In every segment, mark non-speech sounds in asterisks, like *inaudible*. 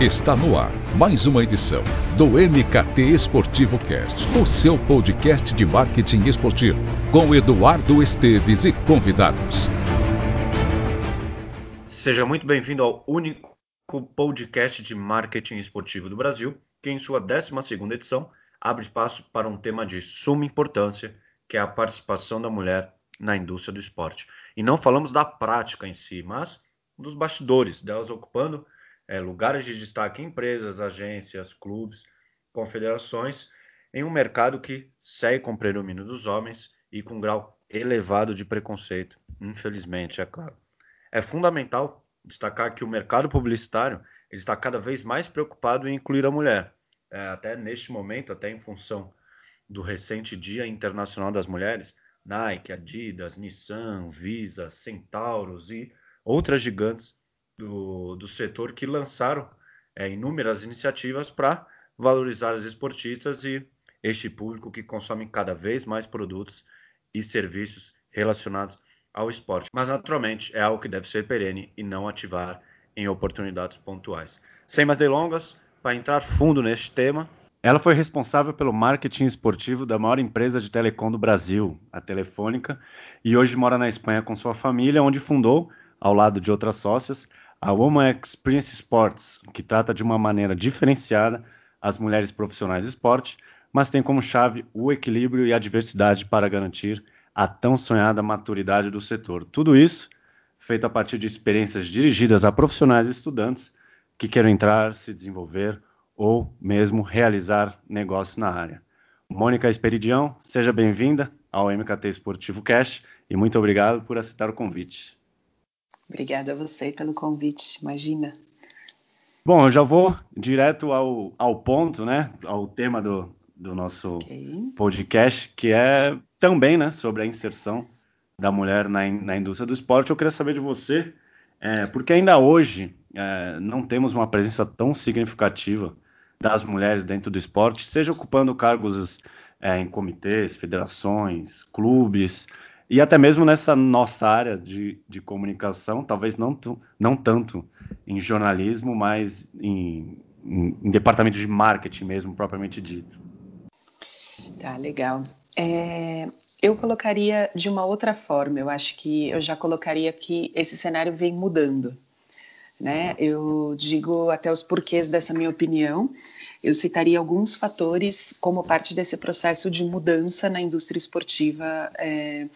Está no ar mais uma edição do MKT Esportivo Cast, o seu podcast de marketing esportivo, com Eduardo Esteves e convidados. Seja muito bem-vindo ao único podcast de marketing esportivo do Brasil, que em sua 12ª edição abre espaço para um tema de suma importância, que é a participação da mulher na indústria do esporte. E não falamos da prática em si, mas dos bastidores, delas ocupando é, lugares de destaque em empresas, agências, clubes, confederações, em um mercado que segue com predomínio dos homens e com um grau elevado de preconceito, infelizmente, é claro. É fundamental destacar que o mercado publicitário está cada vez mais preocupado em incluir a mulher. É, até neste momento, até em função do recente Dia Internacional das Mulheres, Nike, Adidas, Nissan, Visa, Centauros e outras gigantes do, do setor que lançaram é, inúmeras iniciativas para valorizar as esportistas e este público que consome cada vez mais produtos e serviços relacionados ao esporte. Mas, naturalmente, é algo que deve ser perene e não ativar em oportunidades pontuais. Sem mais delongas, para entrar fundo neste tema, ela foi responsável pelo marketing esportivo da maior empresa de telecom do Brasil, a Telefônica, e hoje mora na Espanha com sua família, onde fundou, ao lado de outras sócias, a Woman Experience Sports, que trata de uma maneira diferenciada as mulheres profissionais de esporte, mas tem como chave o equilíbrio e a diversidade para garantir a tão sonhada maturidade do setor. Tudo isso feito a partir de experiências dirigidas a profissionais e estudantes que queiram entrar, se desenvolver ou mesmo realizar negócios na área. Mônica Esperidião, seja bem-vinda ao MKT Esportivo Cash e muito obrigado por aceitar o convite. Obrigada a você pelo convite, imagina. Bom, eu já vou direto ao, ao ponto, né? Ao tema do, do nosso okay. podcast, que é também né, sobre a inserção da mulher na, na indústria do esporte. Eu queria saber de você, é, porque ainda hoje é, não temos uma presença tão significativa das mulheres dentro do esporte, seja ocupando cargos é, em comitês, federações, clubes, e até mesmo nessa nossa área de, de comunicação, talvez não, não tanto em jornalismo, mas em, em, em, departamento de marketing mesmo, propriamente dito. Tá, legal. É, eu colocaria de uma outra forma, eu acho que eu já colocaria que esse cenário vem mudando. Né? Eu digo até os porquês dessa minha opinião. Eu citaria alguns fatores como parte desse processo de mudança na indústria esportiva é,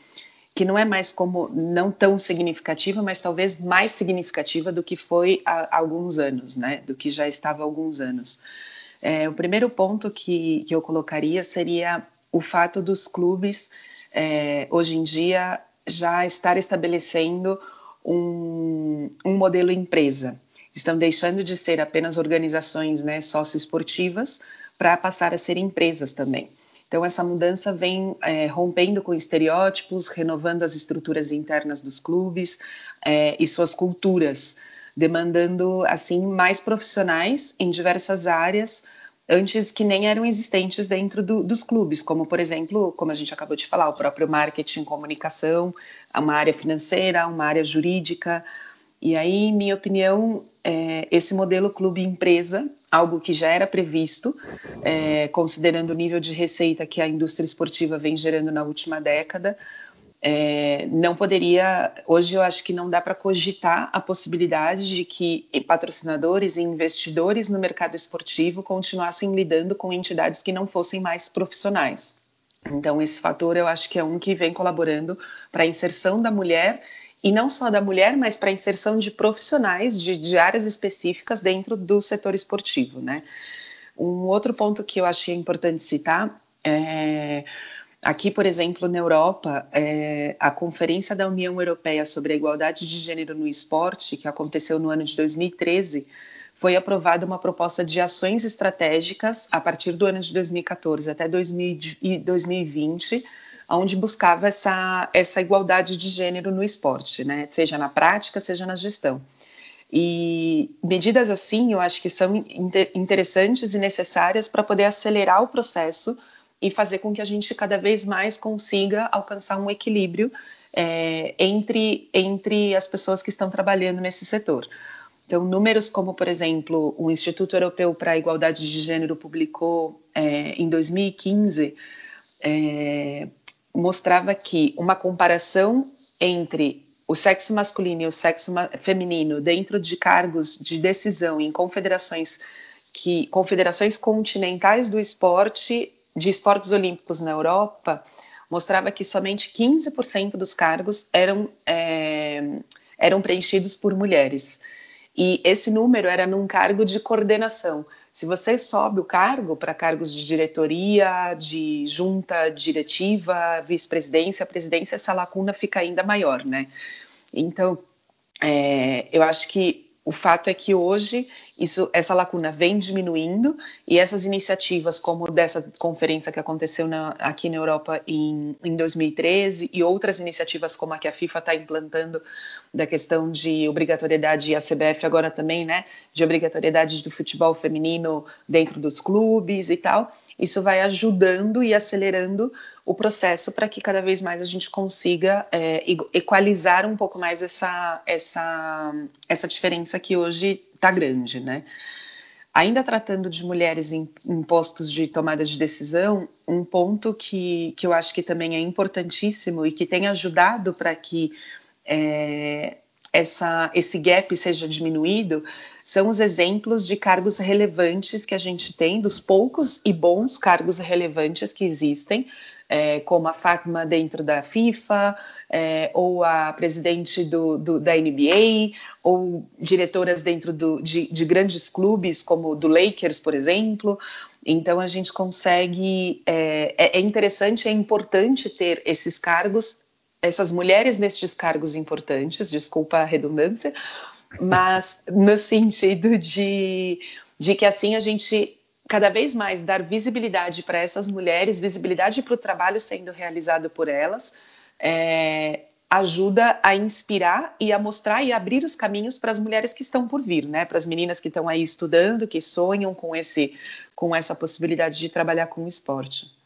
que não é mais como não tão significativa, mas talvez mais significativa do que foi há alguns anos, né? Do que já estava há alguns anos. É, o primeiro ponto que, que eu colocaria seria o fato dos clubes é, hoje em dia já estar estabelecendo um, um modelo empresa. Estão deixando de ser apenas organizações né, socioesportivas para passar a ser empresas também. Então, essa mudança vem é, rompendo com estereótipos, renovando as estruturas internas dos clubes é, e suas culturas, demandando, assim, mais profissionais em diversas áreas, antes que nem eram existentes dentro do, dos clubes, como, por exemplo, como a gente acabou de falar, o próprio marketing, comunicação, uma área financeira, uma área jurídica. E aí, minha opinião, é, esse modelo clube-empresa algo que já era previsto, é, considerando o nível de receita que a indústria esportiva vem gerando na última década. É, não poderia, hoje eu acho que não dá para cogitar a possibilidade de que patrocinadores e investidores no mercado esportivo continuassem lidando com entidades que não fossem mais profissionais. Então, esse fator eu acho que é um que vem colaborando para a inserção da mulher e não só da mulher, mas para a inserção de profissionais de, de, áreas específicas dentro do setor esportivo, né? Um outro ponto que eu achei importante citar é Aqui, por exemplo, na Europa, é, a Conferência da União Europeia sobre a Igualdade de Gênero no Esporte, que aconteceu no ano de 2013, foi aprovada uma proposta de ações estratégicas a partir do ano de 2014 até 2020 onde buscava essa, essa igualdade de gênero no esporte, né? seja na prática, seja na gestão. E medidas assim eu acho que são interessantes e necessárias para poder acelerar o processo e fazer com que a gente cada vez mais consiga alcançar um equilíbrio é, entre, entre as pessoas que estão trabalhando nesse setor. Então, números como, por exemplo, o Instituto Europeu para a Igualdade de Gênero publicou é, em 2015, é, mostrava que uma comparação entre o sexo masculino e o sexo feminino dentro de cargos de decisão em confederações que confederações continentais do esporte de esportes olímpicos na Europa mostrava que somente 15% dos cargos eram, é, eram preenchidos por mulheres. E esse número era num cargo de coordenação. Se você sobe o cargo para cargos de diretoria, de junta diretiva, vice-presidência, presidência, essa lacuna fica ainda maior, né? Então, é, eu acho que o fato é que hoje isso, essa lacuna vem diminuindo e essas iniciativas, como dessa conferência que aconteceu na, aqui na Europa em, em 2013 e outras iniciativas como a que a FIFA está implantando da questão de obrigatoriedade e a CBF agora também, né, de obrigatoriedade do futebol feminino dentro dos clubes e tal, isso vai ajudando e acelerando o processo para que cada vez mais a gente consiga é, equalizar um pouco mais essa, essa, essa diferença que hoje está grande, né? Ainda tratando de mulheres em, em, postos de tomada de decisão, um ponto que, que eu acho que também é importantíssimo e que tem ajudado para que é, essa, esse gap seja diminuído são os exemplos de cargos relevantes que a gente tem, dos poucos e bons cargos relevantes que existem, é, como a Fátima dentro da FIFA, é, ou a presidente do, do, da NBA, ou diretoras dentro do, de, de, grandes clubes, como do Lakers, por exemplo. Então, a gente consegue. É, é, é interessante, é importante ter esses cargos, essas mulheres nestes cargos importantes, desculpa a redundância, mas no sentido de, de que assim a gente cada vez mais dar visibilidade para essas mulheres, visibilidade para o trabalho sendo realizado por elas, é, ajuda a inspirar e a mostrar e abrir os caminhos para as mulheres que estão por vir, né? Para as meninas que estão aí estudando, que sonham com esse, com essa possibilidade de trabalhar com o esporte.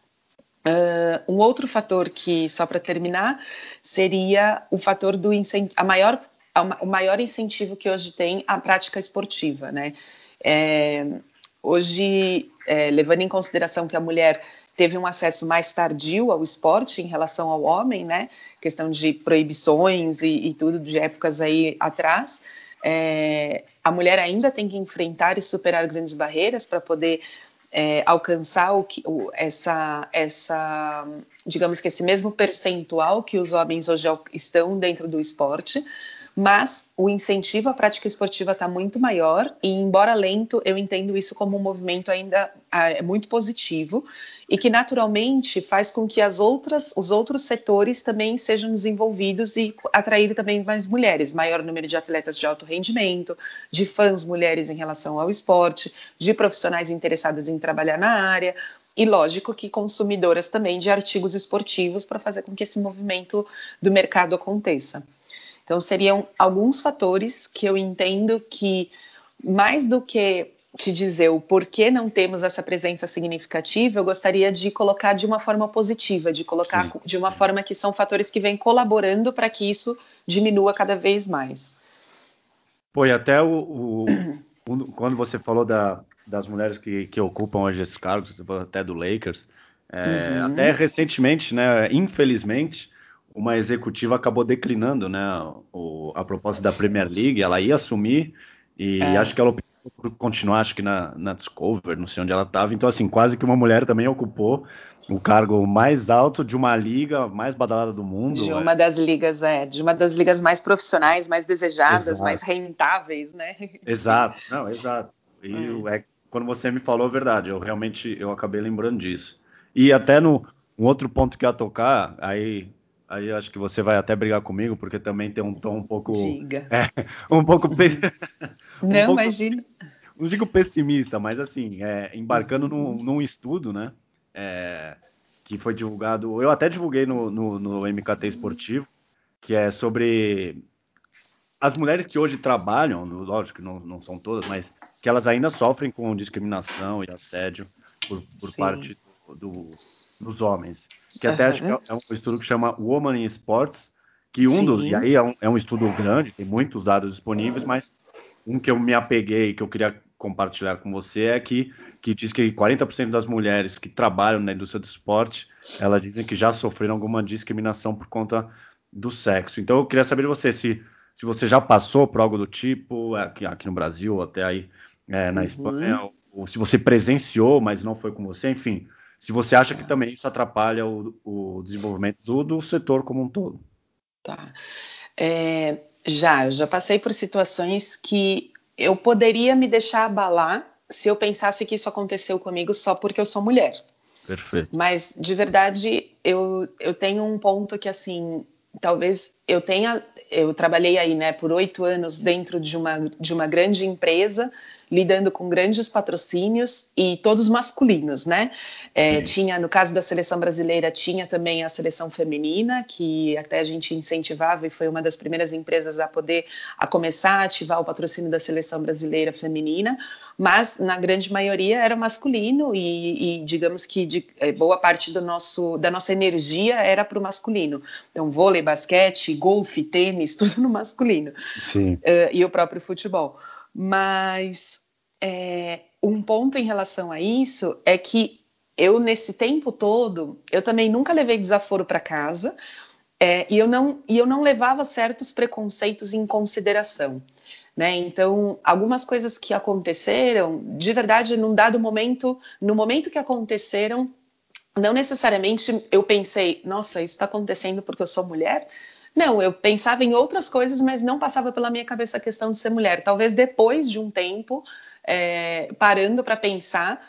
Uh, um outro fator que, só para terminar, seria o fator do a maior, o maior incentivo que hoje tem a prática esportiva, né? É, Hoje, é, levando em consideração que a mulher teve um acesso mais tardio ao esporte em relação ao homem, né? Questão de proibições e, e tudo de épocas aí atrás. É, a mulher ainda tem que enfrentar e superar grandes barreiras para poder é, alcançar o que, o, essa, essa, digamos que esse mesmo percentual que os homens hoje estão dentro do esporte mas o incentivo à prática esportiva está muito maior e, embora lento, eu entendo isso como um movimento ainda é, muito positivo e que naturalmente faz com que as outras, os outros setores também sejam desenvolvidos e atrair também mais mulheres, maior número de atletas de alto rendimento, de fãs mulheres em relação ao esporte, de profissionais interessados em trabalhar na área, e lógico que consumidoras também de artigos esportivos para fazer com que esse movimento do mercado aconteça. Então, seriam alguns fatores que eu entendo que, mais do que te dizer o porquê não temos essa presença significativa, eu gostaria de colocar de uma forma positiva, de colocar Sim. de uma forma que são fatores que vêm colaborando para que isso diminua cada vez mais. Pô, e até o, o quando você falou da, das mulheres que, que, ocupam hoje esses cargos, você falou até do Lakers, é, uhum. até recentemente, né, infelizmente, uma executiva acabou declinando né, o, a proposta da Premier League, ela ia assumir e é. acho que ela optou por continuar, acho que na, na Discover, não sei onde ela estava. Então, assim, quase que uma mulher também ocupou o cargo mais alto de uma liga mais badalada do mundo. De uma é. das ligas, é, de uma das ligas mais profissionais, mais desejadas, exato. mais rentáveis, né? Exato, não, exato. E é. é. quando você me falou a verdade, eu realmente eu acabei lembrando disso. E até no um outro ponto que ia tocar, aí Aí acho que você vai até brigar comigo, porque também tem um tom um pouco. Diga. *laughs* É, um pouco. *laughs* um não, pouco, imagina. Não digo pessimista, mas assim, é, embarcando num, num, estudo, né? É, que foi divulgado. Eu até divulguei no, no, no MKT Esportivo, que é sobre as mulheres que hoje trabalham, lógico que não, não são todas, mas que elas ainda sofrem com discriminação e assédio por, por parte do, dos homens. Que até uhum. acho que é um estudo que chama Woman in Sports, que um Sim. dos, e aí é um, é um, estudo grande, tem muitos dados disponíveis, mas um que eu me apeguei, que eu queria compartilhar com você, é que, que diz que 40% das mulheres que trabalham na indústria do esporte, elas dizem que já sofreram alguma discriminação por conta do sexo. Então eu queria saber de você se, se você já passou por algo do tipo aqui, aqui no Brasil, ou até aí é, na uhum. Espanha, ou, se você presenciou, mas não foi com você, enfim. Se você acha que também isso atrapalha o, o desenvolvimento do, do setor como um todo. Tá. É, já, já passei por situações que eu poderia me deixar abalar se eu pensasse que isso aconteceu comigo só porque eu sou mulher. Perfeito. Mas, de verdade, eu, eu tenho um ponto que, assim, talvez eu tenha. Eu trabalhei aí, né, por oito anos dentro de uma, de uma grande empresa lidando com grandes patrocínios e todos masculinos, né? É, tinha, no caso da seleção brasileira, tinha também a seleção feminina, que até a gente incentivava e foi uma das primeiras empresas a poder a começar a ativar o patrocínio da seleção brasileira feminina, mas na grande maioria era masculino e, e digamos que de, é, boa parte do nosso, da nossa energia era para o masculino. Então, vôlei, basquete, golfe, tênis, *laughs* tudo no masculino. Sim. Uh, e o próprio futebol. Mas é, um ponto em relação a isso é que eu, nesse tempo todo, eu também nunca levei desaforo para casa é, e, eu não, e eu não levava certos preconceitos em consideração. Né? Então, algumas coisas que aconteceram, de verdade, num dado momento, no momento que aconteceram, não necessariamente eu pensei, nossa, isso está acontecendo porque eu sou mulher, não, eu pensava em outras coisas, mas não passava pela minha cabeça a questão de ser mulher. Talvez depois de um tempo, é, parando para pensar,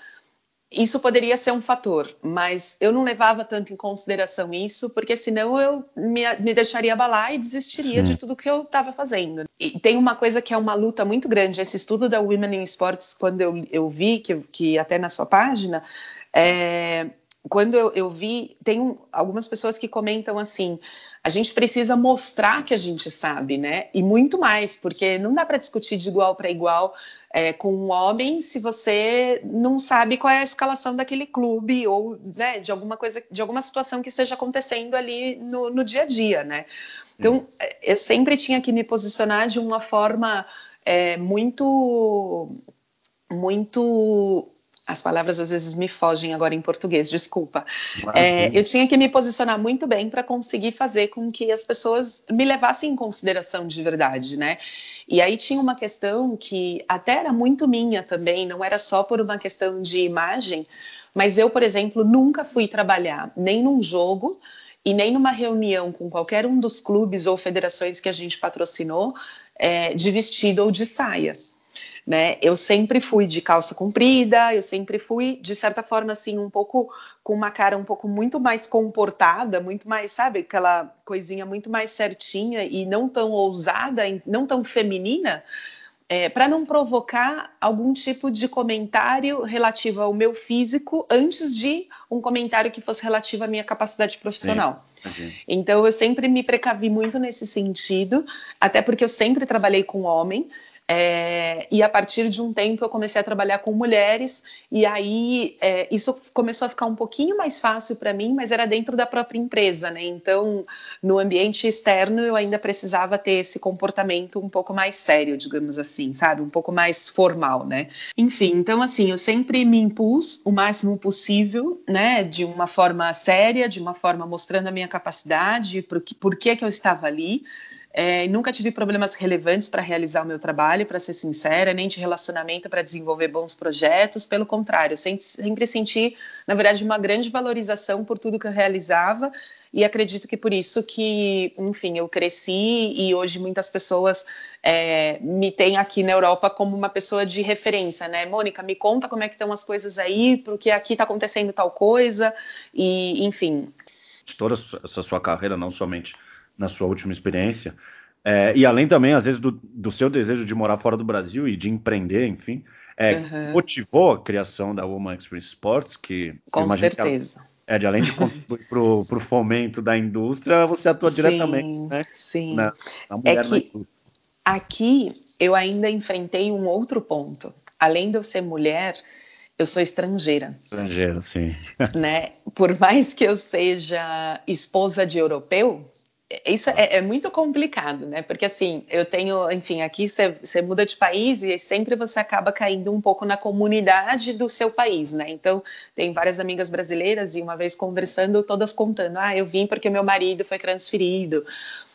isso poderia ser um fator, mas eu não levava tanto em consideração isso, porque senão eu me, me deixaria abalar e desistiria Sim. de tudo que eu estava fazendo. E tem uma coisa que é uma luta muito grande, esse estudo da Women in Sports, quando eu, eu vi, que, que até na sua página, é, quando eu, eu vi, tem algumas pessoas que comentam assim, a gente precisa mostrar que a gente sabe, né? E muito mais, porque não dá para discutir de igual para igual é, com um homem se você não sabe qual é a escalação daquele clube ou né, de alguma coisa, de alguma situação que esteja acontecendo ali no, no dia a dia, né? Então, hum. eu sempre tinha que me posicionar de uma forma é, muito, muito as palavras às vezes me fogem agora em português, desculpa. É, eu tinha que me posicionar muito bem para conseguir fazer com que as pessoas me levassem em consideração de verdade, né? E aí tinha uma questão que até era muito minha também, não era só por uma questão de imagem, mas eu, por exemplo, nunca fui trabalhar nem num jogo e nem numa reunião com qualquer um dos clubes ou federações que a gente patrocinou é, de vestido ou de saia né? Eu sempre fui de calça comprida, eu sempre fui, de certa forma, assim, um pouco com uma cara um pouco muito mais comportada, muito mais, sabe, aquela coisinha muito mais certinha e não tão ousada, não tão feminina, é, para não provocar algum tipo de comentário relativo ao meu físico antes de um comentário que fosse relativo à minha capacidade profissional. Sim. Então eu sempre me precavi muito nesse sentido, até porque eu sempre trabalhei com homem. É, e a partir de um tempo eu comecei a trabalhar com mulheres, e aí é, isso começou a ficar um pouquinho mais fácil para mim, mas era dentro da própria empresa, né? Então, no ambiente externo, eu ainda precisava ter esse comportamento um pouco mais sério, digamos assim, sabe? Um pouco mais formal, né? Enfim, então, assim, eu sempre me impus o máximo possível, né? De uma forma séria, de uma forma mostrando a minha capacidade, por que, por que, que eu estava ali. É, nunca tive problemas relevantes para realizar o meu trabalho, para ser sincera, nem de relacionamento para desenvolver bons projetos. Pelo contrário, sempre, sempre senti, na verdade, uma grande valorização por tudo que eu realizava e acredito que por isso que, enfim, eu cresci e hoje muitas pessoas é, me têm aqui na Europa como uma pessoa de referência, né? Mônica, me conta como é que estão as coisas aí, porque aqui está acontecendo tal coisa e, enfim. Toda essa sua carreira, não somente na sua última experiência. É, e além também, às vezes, do, do, seu desejo de morar fora do Brasil e de empreender, enfim, é, uhum. motivou a criação da Woman Experience Sports, que com certeza. é, de além de contribuir para o fomento da indústria, você atua sim, diretamente né, sim. Na, na mulher é que Aqui eu ainda enfrentei um outro ponto. Além de eu ser mulher, eu sou estrangeira. Estrangeira, sim. Né? Por mais que eu seja esposa de europeu, isso é, é, muito complicado, né? Porque assim, eu tenho, enfim, aqui você muda de país e sempre você acaba caindo um pouco na comunidade do seu país, né? Então, tem várias amigas brasileiras e uma vez conversando, todas contando: ah, eu vim porque meu marido foi transferido.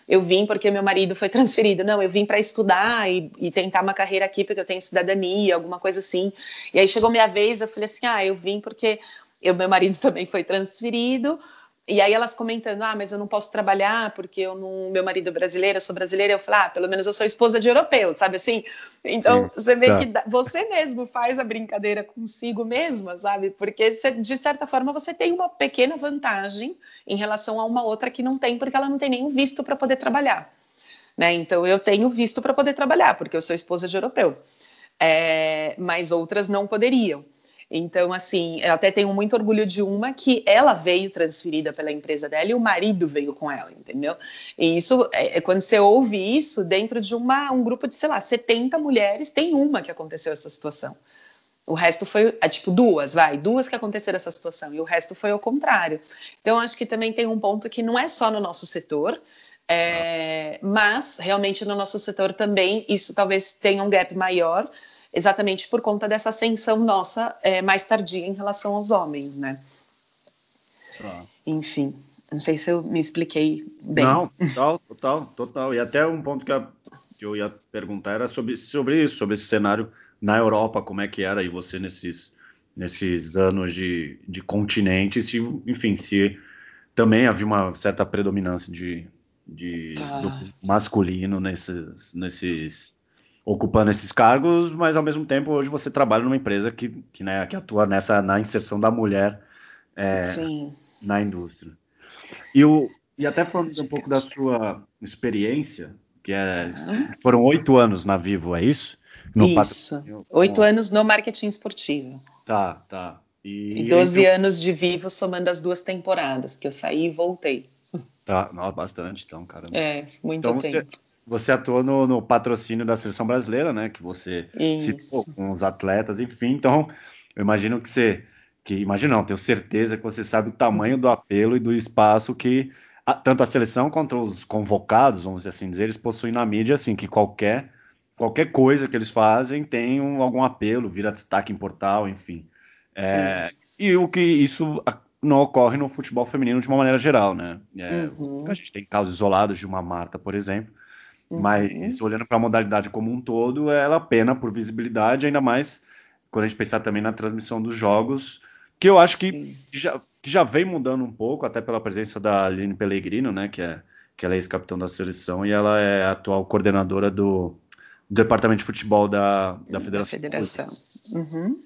Eu vim porque meu marido foi *laughs* transferido. Não, eu vim para estudar e, e, tentar uma carreira aqui porque eu tenho cidadania, alguma coisa assim. E aí chegou minha vez, eu falei assim: ah, eu vim porque eu, meu marido *laughs* também foi transferido e aí elas comentando, ah, mas eu não posso trabalhar porque eu não, meu marido é brasileiro, eu sou brasileira. Eu falei, ah, pelo menos eu sou esposa de europeu, sabe assim? Então Sim, você vê tá. que você mesmo faz a brincadeira consigo mesma, sabe? Porque de certa forma você tem uma pequena vantagem em relação a uma outra que não tem, porque ela não tem nenhum visto para poder trabalhar. Né? Então eu tenho visto para poder trabalhar, porque eu sou esposa de europeu. É, mas outras não poderiam. Então, assim, eu até tenho muito orgulho de uma que ela veio transferida pela empresa dela e o marido veio com ela, entendeu? E isso, é, é quando você ouve isso dentro de uma, um grupo de, sei lá, 70 mulheres, tem uma que aconteceu essa situação. O resto foi, é, tipo, duas, vai, duas que aconteceram essa situação, e o resto foi ao contrário. Então, acho que também tem um ponto que não é só no nosso setor, é, mas realmente no nosso setor também isso talvez tenha um gap maior, exatamente por conta dessa ascensão nossa é, mais tardia em relação aos homens, né? Ah. Enfim, não sei se eu me expliquei bem. Não, total, total, total. E até um ponto que, a, que eu ia perguntar era sobre, sobre isso, sobre esse cenário na Europa, como é que era e você nesses, nesses anos de, de continente, se, enfim, se também havia uma certa predominância de, de ah. masculino nesses, nesses ocupando esses cargos, mas ao mesmo tempo hoje você trabalha numa empresa que, que, né, que atua nessa na inserção da mulher é, na indústria. E, o, e até falando um pouco da sua experiência, que é, foram oito anos na Vivo, é isso? No isso. Oito anos no marketing esportivo. Tá, tá. E, e 12 anos de Vivo somando as duas temporadas, que eu saí e voltei. Tá, bastante então, cara. É, muito então, tempo. Você, você atuou no, no, patrocínio da seleção brasileira, né? Que você Isso. citou com os atletas, enfim. Então, eu imagino que você. Que, imagino não, tenho certeza que você sabe o tamanho do apelo e do espaço que a, tanto a seleção quanto os convocados, vamos assim dizer, eles possuem na mídia, assim, que qualquer, qualquer coisa que eles fazem tem um, algum apelo, vira destaque em portal, enfim. É, e o que isso não ocorre no futebol feminino de uma maneira geral, né? É, uhum. A gente tem casos isolados de uma Marta, por exemplo, Uhum. Mas olhando para a modalidade como um todo, ela pena por visibilidade, ainda mais quando a gente pensar também na transmissão dos jogos, que eu acho que já, que já vem mudando um pouco, até pela presença da Aline Pellegrino, né, que é que ela é ex-capitão da seleção e ela é a atual coordenadora do, do departamento de futebol da, da Federação. Da federação. Uhum.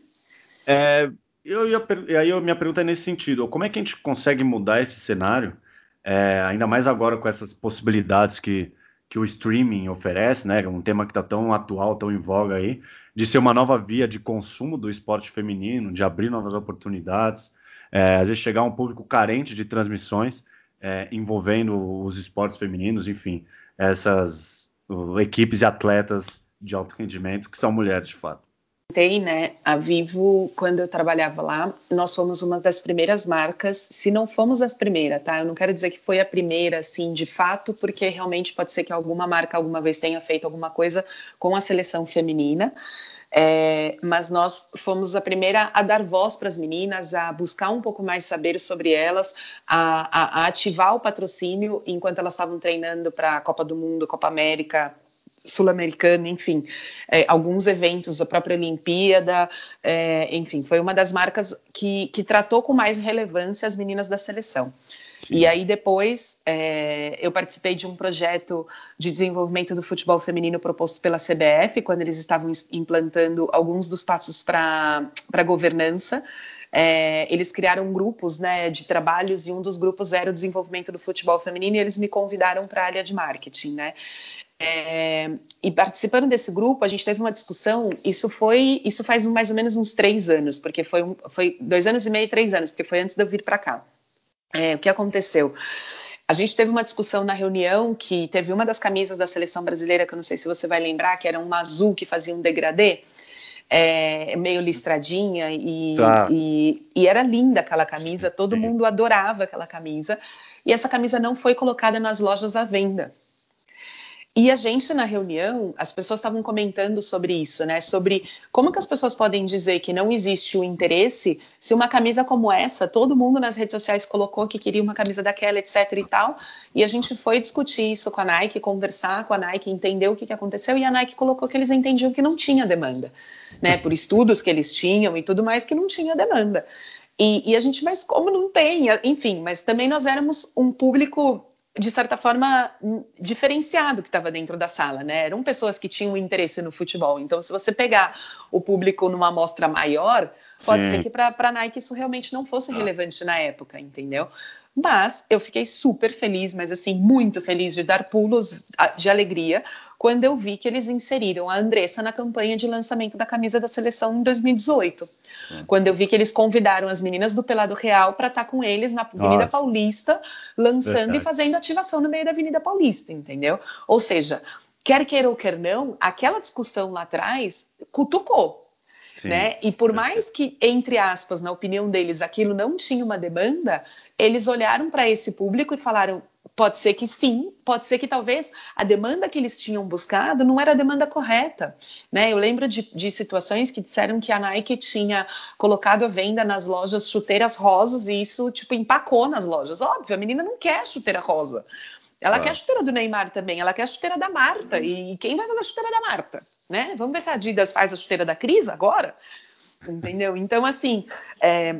É, eu ia, e aí a minha pergunta é nesse sentido: como é que a gente consegue mudar esse cenário, é, ainda mais agora com essas possibilidades que que o streaming oferece, né? Um tema que está tão atual, tão em voga aí, de ser uma nova via de consumo do esporte feminino, de abrir novas oportunidades, é, às vezes chegar a um público carente de transmissões é, envolvendo os esportes femininos, enfim, essas equipes e atletas de alto rendimento que são mulheres de fato comentei, né, a Vivo, quando eu trabalhava lá, nós fomos uma das primeiras marcas, se não fomos a primeira, tá? Eu não quero dizer que foi a primeira, assim, de fato, porque realmente pode ser que alguma marca alguma vez tenha feito alguma coisa com a seleção feminina. É, mas nós fomos a primeira a dar voz para as meninas, a buscar um pouco mais saber sobre elas, a, a, a ativar o patrocínio enquanto elas estavam treinando para a Copa do Mundo, Copa América, sul-americana, enfim, é, alguns eventos, a própria Olimpíada, é, enfim, foi uma das marcas que, que tratou com mais relevância as meninas da seleção. Sim. E aí depois é, eu participei de um projeto de desenvolvimento do futebol feminino proposto pela CBF, quando eles estavam implantando alguns dos passos para a governança. É, eles criaram grupos né, de trabalhos e um dos grupos era o desenvolvimento do futebol feminino e eles me convidaram para a área de marketing. Né? É, e participando desse grupo, a gente teve uma discussão. Isso foi, isso faz mais ou menos uns três anos, porque foi, um, foi dois anos e meio, três anos, porque foi antes de eu vir para cá. É, o que aconteceu? A gente teve uma discussão na reunião que teve uma das camisas da seleção brasileira, que eu não sei se você vai lembrar, que era uma azul que fazia um degradê. é, meio listradinha e, tá. e, e, era linda aquela camisa, todo Sim. mundo adorava aquela camisa. E essa camisa não foi colocada nas lojas à venda. E a gente na reunião, as pessoas estavam comentando sobre isso, né? Sobre como que as pessoas podem dizer que não existe o interesse se uma camisa como essa, todo mundo nas redes sociais colocou que queria uma camisa daquela, etc e tal. E a gente foi discutir isso com a Nike, conversar com a Nike, entender o que, que aconteceu. E a Nike colocou que eles entendiam que não tinha demanda, né? Por estudos que eles tinham e tudo mais, que não tinha demanda. E, e, a gente, mas como não tem? Enfim, mas também nós éramos um público de certa forma, diferenciado que estava dentro da sala, né? Eram pessoas que tinham interesse no futebol. Então, se você pegar o público numa amostra maior, pode Sim. ser que para a Nike isso realmente não fosse ah. relevante na época, entendeu? Mas eu fiquei super feliz, mas assim, muito feliz de dar pulos de alegria quando eu vi que eles inseriram a Andressa na campanha de lançamento da camisa da seleção em 2018. É. Quando eu vi que eles convidaram as meninas do Pelado Real para estar tá com eles na Avenida Nossa. Paulista, lançando Verdade. e fazendo ativação no meio da Avenida Paulista, entendeu? Ou seja, quer queira ou quer não, aquela discussão lá atrás cutucou. Sim, né? E por mais que, entre aspas, na opinião deles, aquilo não tinha uma demanda, eles olharam para esse público e falaram: Pode ser que sim, pode ser que talvez a demanda que eles tinham buscado não era a demanda correta. Né? Eu lembro de, de situações que disseram que a Nike tinha colocado à venda nas lojas chuteiras rosas e isso tipo empacou nas lojas. Óbvio, a menina não quer chuteira rosa. Ela quer a chuteira do Neymar também, ela quer a chuteira da Marta. E quem vai fazer a chuteira da Marta? Né? Vamos ver se a Adidas faz a chuteira da Cris agora? Entendeu? Então, assim, é,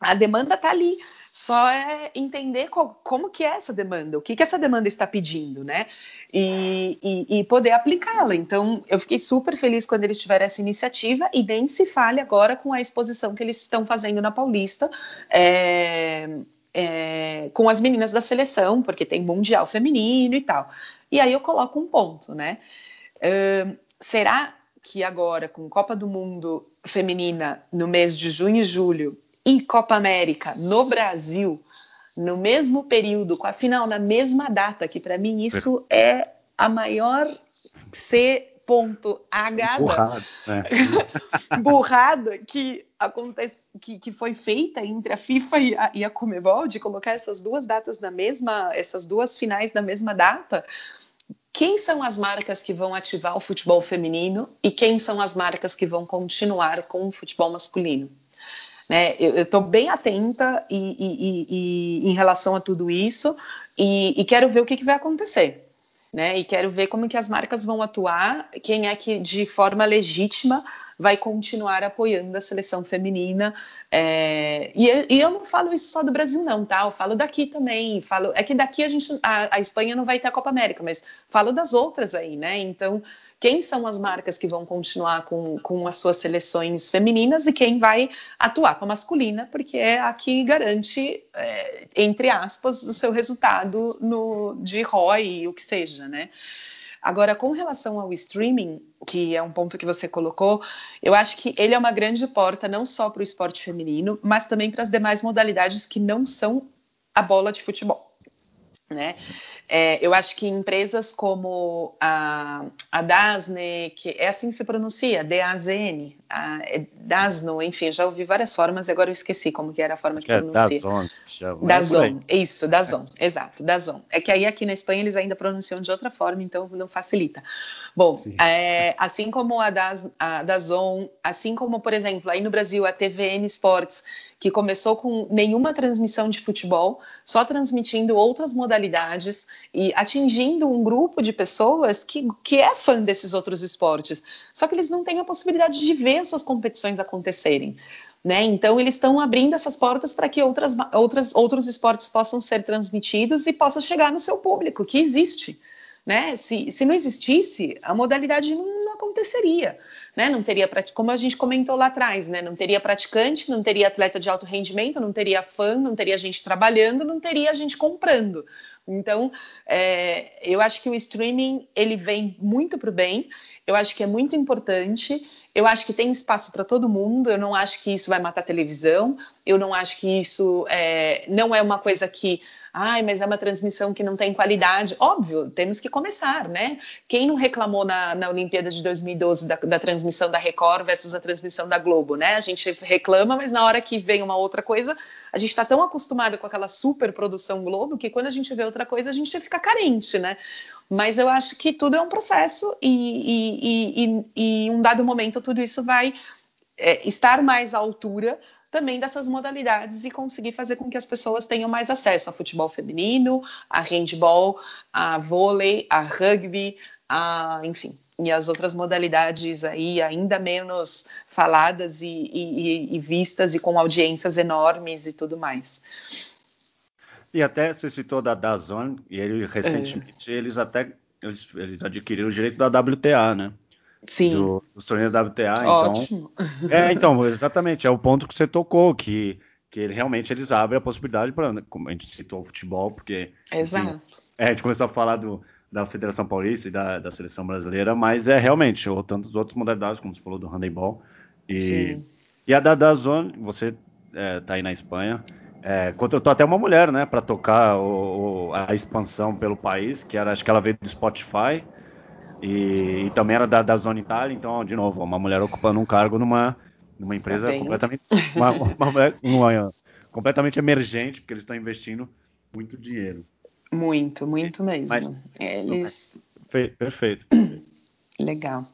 a demanda está ali só é entender qual, como que é essa demanda, o que, que essa demanda está pedindo, né? E, e, e poder aplicá-la. Então, eu fiquei super feliz quando eles tiveram essa iniciativa e nem se fale agora com a exposição que eles estão fazendo na Paulista. É, é, com as meninas da seleção, porque tem Mundial Feminino e tal. E aí eu coloco um ponto, né? Uh, será que agora, com Copa do Mundo Feminina no mês de junho e julho, e Copa América no Brasil no mesmo período, com a final na mesma data, que para mim isso é a maior C ponto H burrada, né? *laughs* burrada que acontece que, que foi feita entre a FIFA e a, e a Comebol de colocar essas duas datas na mesma essas duas finais na mesma data. Quem são as marcas que vão ativar o futebol feminino e quem são as marcas que vão continuar com o futebol masculino né? Eu estou bem atenta e, e, e, em relação a tudo isso e, quero ver o que, que vai acontecer. Né? E quero ver como que as marcas vão atuar, quem é que de forma legítima vai continuar apoiando a seleção feminina. É, e, e, eu não falo isso só do Brasil, não, tá? Eu falo daqui também. Falo, é que daqui a gente, a, a Espanha não vai ter a Copa América, mas falo das outras aí, né? Então quem são as marcas que vão continuar com, com as suas seleções femininas e quem vai atuar com a masculina, porque é a que garante, é, entre aspas, o seu resultado no, de ROI o que seja, né? Agora, com relação ao streaming, que é um ponto que você colocou, eu acho que ele é uma grande porta não só para o esporte feminino, mas também para as demais modalidades que não são a bola de futebol. Né? É, eu acho que empresas como a, a Dasne, que é assim que se pronuncia, D-A-Z-N, é Dasno, enfim, já ouvi várias formas, agora eu esqueci como que era a forma que é, pronuncia. Dazon. Dazon, é isso, Dazon, exato, Dazon. É que aí aqui na Espanha eles ainda pronunciam de outra forma, então não facilita. Bom, é, assim como a, das, a Dazon, assim como, por exemplo, aí no Brasil a TVN Sports, que começou com nenhuma transmissão de futebol, só transmitindo outras modalidades e atingindo um grupo de pessoas que, que é fã desses outros esportes. Só que eles não têm a possibilidade de ver as suas competições acontecerem. Né? Então, eles estão abrindo essas portas para que outras, outras, outros esportes possam ser transmitidos e possa chegar no seu público, que existe. Né? Se, se não existisse, a modalidade não, não aconteceria né? Não teria, como a gente comentou lá atrás, né? Não teria praticante, não teria atleta de alto rendimento, não teria fã, não teria gente trabalhando, não teria gente comprando. Então, é, eu acho que o streaming ele vem muito para o bem. Eu acho que é muito importante Eu acho que tem espaço para todo mundo. Eu não acho que isso vai matar a televisão. Eu não acho que isso é, não é uma coisa que ai, mas é uma transmissão que não tem qualidade. Óbvio, temos que começar, né? Quem não reclamou na, na Olimpíada de 2012 da, da, transmissão da Record versus a transmissão da Globo, né? A gente reclama, mas na hora que vem uma outra coisa, a gente está tão acostumado com aquela super produção Globo que quando a gente vê outra coisa, a gente fica carente, né? Mas eu acho que tudo é um processo e, e, e, e em um dado momento tudo isso vai é, estar mais à altura também dessas modalidades e conseguir fazer com que as pessoas tenham mais acesso a futebol feminino, a handball, a vôlei, a rugby, a, enfim, e as outras modalidades aí ainda menos faladas e, e, e vistas e com audiências enormes e tudo mais. E até você citou da Dazone, e ele, recentemente é. eles até eles, eles adquiriram o direito da WTA, né? Sim. Do, dos torneios da WTA. Então Ótimo. Então, é, então, exatamente, é o ponto que você tocou, que, que ele, realmente eles abrem a possibilidade para, como a gente citou o futebol, porque Exato. Assim, é, a gente começou a falar do, da Federação Paulista e da, da Seleção Brasileira, mas é realmente, ou tantas outras modalidades, como você falou do handebol. E, Sim. e a da, da Zone, você é, tá aí na Espanha, é, contratou até uma mulher, né, para tocar o, o, a expansão pelo país, que era, acho que ela veio do Spotify, e, e também era da, da Zona Itália, então, de novo, uma mulher ocupando um cargo numa, numa empresa tá completamente, uma, uma, uma, completamente emergente, porque eles estão investindo muito dinheiro. Muito, muito mesmo. Mas, eles... Perfeito. Legal.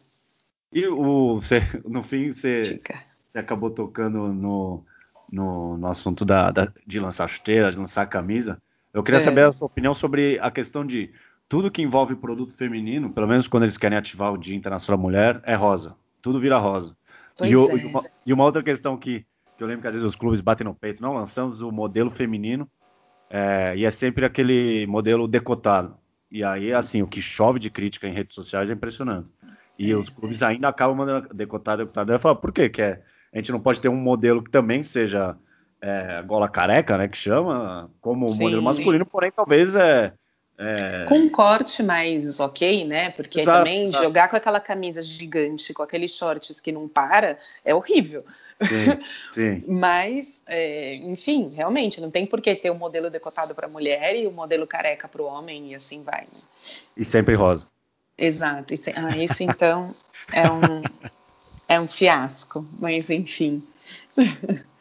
E o, você, no fim, você, você acabou tocando no, no, no assunto da, da, de lançar chuteira, de lançar camisa. Eu queria é. saber a sua opinião sobre a questão de tudo que envolve produto feminino, pelo menos quando eles querem ativar o Dia Internacional da Mulher, é rosa. Tudo vira rosa. E, o, é. e, uma, e, uma, outra questão que, que, eu lembro que às vezes os clubes batem no peito, não lançamos o modelo feminino é, e é sempre aquele modelo decotado. E aí, assim, o que chove de crítica em redes sociais é impressionante. E é, os clubes ainda acabam mandando decotado, decotado. Eu falo, por quê? Que é, a gente não pode ter um modelo que também seja é, gola careca, né, que chama, como o modelo masculino, porém talvez é é... Com um corte mais ok, né? Porque exato, também exato. jogar com aquela camisa gigante, com aqueles shorts que não para, é horrível. Sim, *laughs* sim. Mas, é, enfim, realmente, não tem por que ter o um modelo decotado para mulher e o um modelo careca para o homem e assim vai. Né? E sempre rosa. Exato. Se... Ah, isso então é um, é um fiasco, mas enfim.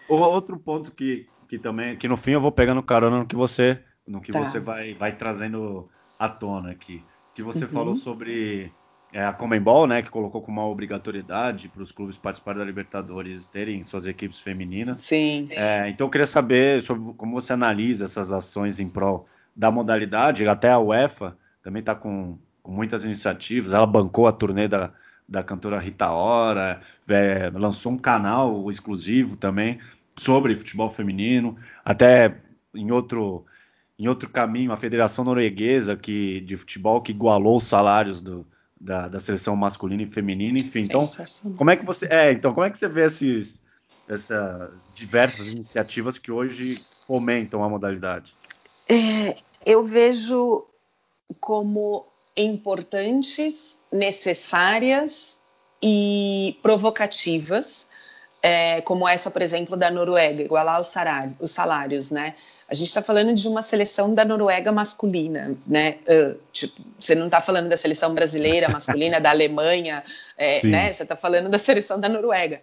Outro ponto que, que também, que no fim eu vou pegando carona no que você no que tá. você vai, vai trazendo à tona aqui. Que você uhum. falou sobre é, a Comembol, né, que colocou como uma obrigatoriedade para os clubes participarem da Libertadores terem suas equipes femininas. Sim. É, então eu queria saber sobre como você analisa essas ações em prol da modalidade. Até a UEFA também está com, com, muitas iniciativas. Ela bancou a turnê da, da cantora Rita Ora, é, lançou um canal exclusivo também sobre futebol feminino. Até em outro em outro caminho, a Federação Norueguesa que, de Futebol que igualou os salários do, da, da, seleção masculina e feminina, enfim. Então, como é que você, é, então, como é que você vê esses, essas diversas iniciativas que hoje fomentam a modalidade? É, eu vejo como importantes, necessárias e provocativas, é, como essa, por exemplo, da Noruega, igualar os salários, os salários né? A gente está falando de uma seleção da Noruega masculina, né? Uh, tipo, você não está falando da seleção brasileira masculina, da Alemanha, é, né? Você está falando da seleção da Noruega.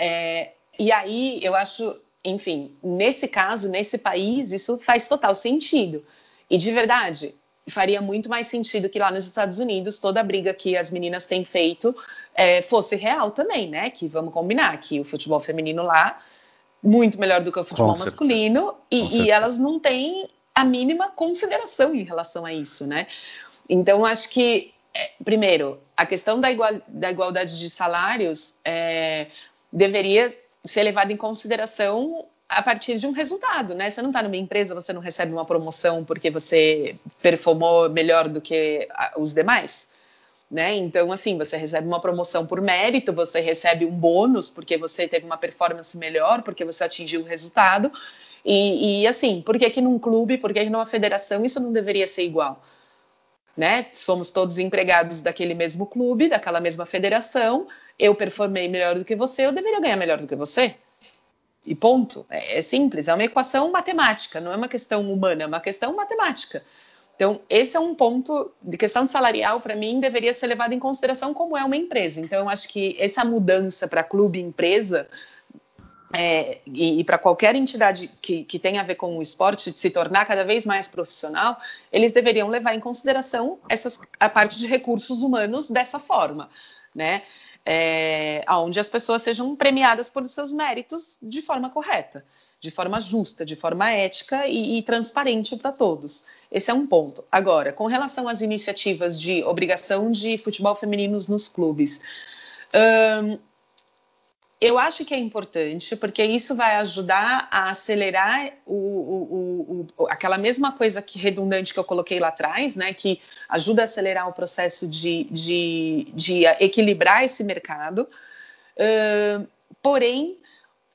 É, e aí eu acho, enfim, nesse caso, nesse país, isso faz total sentido. E de verdade, faria muito mais sentido que lá nos Estados Unidos toda a briga que as meninas têm feito é, fosse real também, né? Que vamos combinar que o futebol feminino lá muito melhor do que o futebol Com masculino e, e, elas não têm a mínima consideração em relação a isso, né? Então, acho que, é, primeiro, a questão da, igual, da igualdade de salários é, deveria ser levada em consideração a partir de um resultado, né? Você não está numa empresa, você não recebe uma promoção porque você performou melhor do que os demais né? Então, assim, você recebe uma promoção por mérito, você recebe um bônus porque você teve uma performance melhor, porque você atingiu o resultado. E, e assim, por que, que num clube, por que, que numa federação isso não deveria ser igual? Né? Somos todos empregados daquele mesmo clube, daquela mesma federação, eu performei melhor do que você, eu deveria ganhar melhor do que você. E ponto. É, é simples, é uma equação matemática, não é uma questão humana, é uma questão matemática. Então, esse é um ponto de questão salarial, para mim, deveria ser levado em consideração como é uma empresa. Então, eu acho que essa mudança para clube empresa é, e, e para qualquer entidade que, que tenha a ver com o esporte de se tornar cada vez mais profissional, eles deveriam levar em consideração essas, a parte de recursos humanos dessa forma, né? É, onde as pessoas sejam premiadas por seus méritos de forma correta, de forma justa, de forma ética e, e transparente para todos. Esse é um ponto. Agora, com relação às iniciativas de obrigação de futebol femininos nos clubes, hum, eu acho que é importante, porque isso vai ajudar a acelerar o, o, o, aquela mesma coisa que redundante que eu coloquei lá atrás, né? Que ajuda a acelerar o processo de, de, de equilibrar esse mercado. Porém,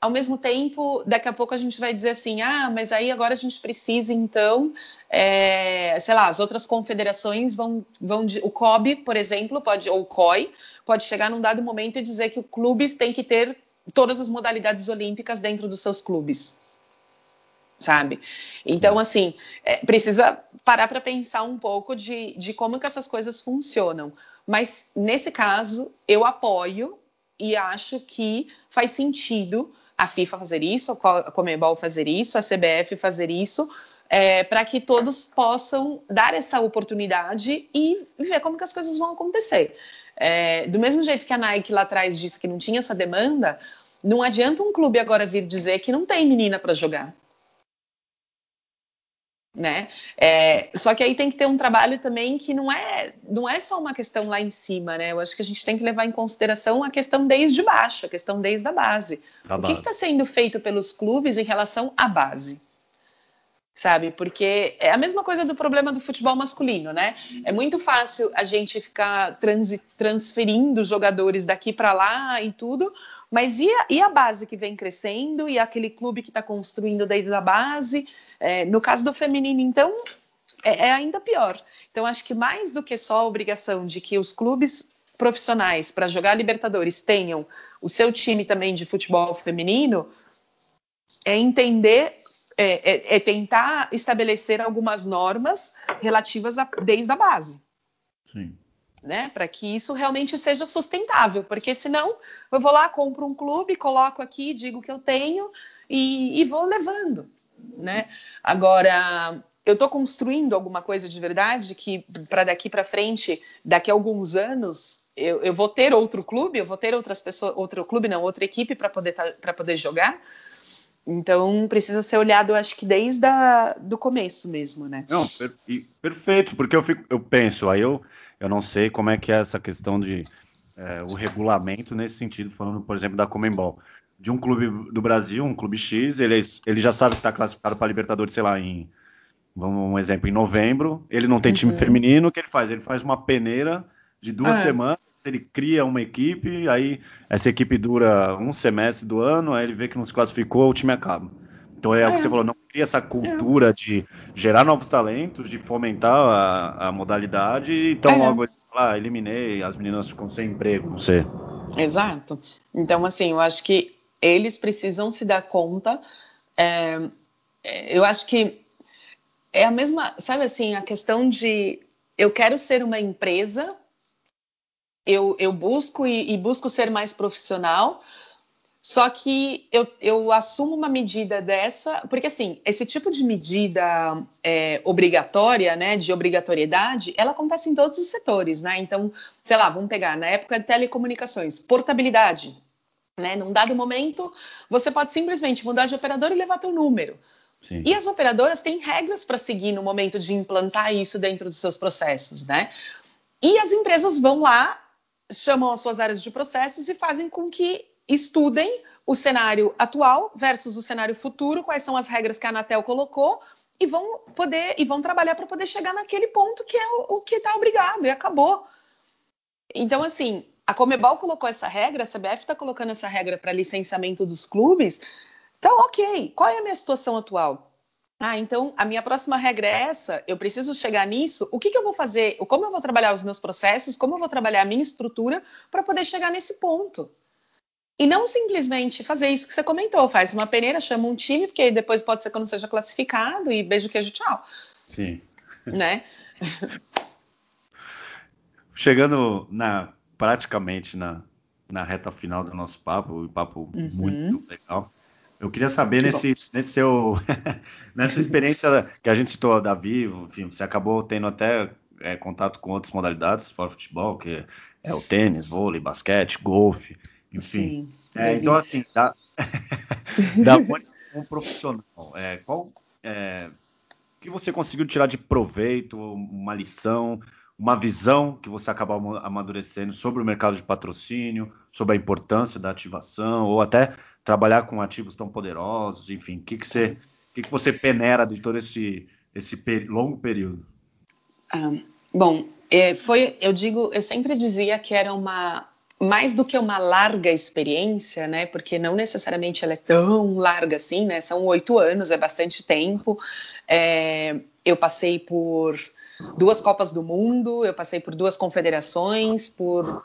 ao mesmo tempo, daqui a pouco a gente vai dizer assim: ah, mas aí agora a gente precisa, então, é, sei lá, as outras confederações vão, vão o COB, por exemplo, pode, ou o COI, pode chegar num dado momento e dizer que os clubes têm que ter todas as modalidades olímpicas dentro dos seus clubes. Sabe? Então, assim, é, precisa parar para pensar um pouco de, de como que essas coisas funcionam. Mas, nesse caso, eu apoio e acho que faz sentido a FIFA fazer isso, a Comebol fazer isso, a CBF fazer isso, é, para que todos possam dar essa oportunidade e ver como que as coisas vão acontecer. É, do mesmo jeito que a Nike lá atrás disse que não tinha essa demanda, não adianta um clube agora vir dizer que não tem menina para jogar. Né? É, só que aí tem que ter um trabalho também que não é, não é só uma questão lá em cima, né? Eu acho que a gente tem que levar em consideração a questão desde baixo, a questão desde a base. A o base. que está sendo feito pelos clubes em relação à base? Sabe? Porque é a mesma coisa do problema do futebol masculino, né? É muito fácil a gente ficar trans, transferindo jogadores daqui para lá e tudo, mas e a, e a, base que vem crescendo e aquele clube que está construindo desde a base? É, no caso do feminino, então, é, é ainda pior. Então, acho que mais do que só a obrigação de que os clubes profissionais para jogar Libertadores tenham o seu time também de futebol feminino, é entender, é, é, é tentar estabelecer algumas normas relativas a, desde a base. Sim. Né, para que isso realmente seja sustentável, porque senão eu vou lá, compro um clube, coloco aqui, digo que eu tenho e, e vou levando né? Agora, eu estou construindo alguma coisa de verdade que para daqui para frente, daqui a alguns anos, eu, eu, vou ter outro clube, eu vou ter outras pessoas, outro clube não, outra equipe para poder tá, para poder jogar. Então precisa ser olhado, acho que desde a, do começo mesmo, né? Não, per, perfeito, porque eu fico, eu penso, aí eu, eu não sei como é que é essa questão de é, o regulamento nesse sentido, falando, por exemplo, da Comembol de um clube do Brasil, um clube X, ele, é ele já sabe que está classificado para Libertadores, sei lá, em vamos um exemplo, em novembro, ele não tem time uhum. feminino, o que ele faz? Ele faz uma peneira de duas é. semanas, ele cria uma equipe, aí essa equipe dura um semestre do ano, aí ele vê que não se classificou, o time acaba. Então é, é. o que é. você falou, não cria essa cultura é. de gerar novos talentos, de fomentar a, a modalidade, então logo ele fala, ah, eliminei, as meninas ficam sem emprego, não sei. Exato. Então, assim, eu acho que eles precisam se dar conta. É, é, eu acho que é a mesma, sabe assim, a questão de eu quero ser uma empresa, eu, eu busco e, e busco ser mais profissional, só que eu, eu, assumo uma medida dessa, porque assim, esse tipo de medida é, obrigatória, né, de obrigatoriedade, ela acontece em todos os setores, né? Então, sei lá, vamos pegar na época de telecomunicações, portabilidade. Né? Num dado momento, você pode simplesmente mudar de operador e levar teu número. Sim. E as operadoras têm regras para seguir no momento de implantar isso dentro dos seus processos, né? E as empresas vão lá, chamam as suas áreas de processos e fazem com que estudem o cenário atual versus o cenário futuro, quais são as regras que a Anatel colocou e vão poder e vão trabalhar para poder chegar naquele ponto que é o, o que está obrigado e acabou. Então, assim, a Comebol colocou essa regra, a CBF está colocando essa regra para licenciamento dos clubes. Então, ok. Qual é a minha situação atual? Ah, então a minha próxima regra é essa, eu preciso chegar nisso. O que, que eu vou fazer? Como eu vou trabalhar os meus processos? Como eu vou trabalhar a minha estrutura para poder chegar nesse ponto? E não simplesmente fazer isso que você comentou, faz uma peneira, chama um time, porque depois pode ser que eu não seja classificado e beijo, queijo, tchau. Sim. Né? *laughs* Chegando na praticamente na, na reta final do nosso papo, um papo uhum. muito legal. Eu queria saber nesse, nesse seu *laughs* nessa experiência que a gente citou da Vivo, enfim, você acabou tendo até é, contato com outras modalidades fora futebol, que é o tênis, vôlei, basquete, golfe, enfim. Sim, é, então assim, da, *laughs* da um profissional, é, qual é, que você conseguiu tirar de proveito, uma lição, uma visão que você acabou amadurecendo sobre o mercado de patrocínio, sobre a importância da ativação, ou até trabalhar com ativos tão poderosos, enfim, o que, que, você, que, que você peneira de todo esse, esse longo período? Ah, bom, é, foi, eu digo, eu sempre dizia que era uma mais do que uma larga experiência, né? Porque não necessariamente ela é tão larga assim, né? São oito anos, é bastante tempo. É, eu passei por duas Copas do Mundo, eu passei por duas confederações, por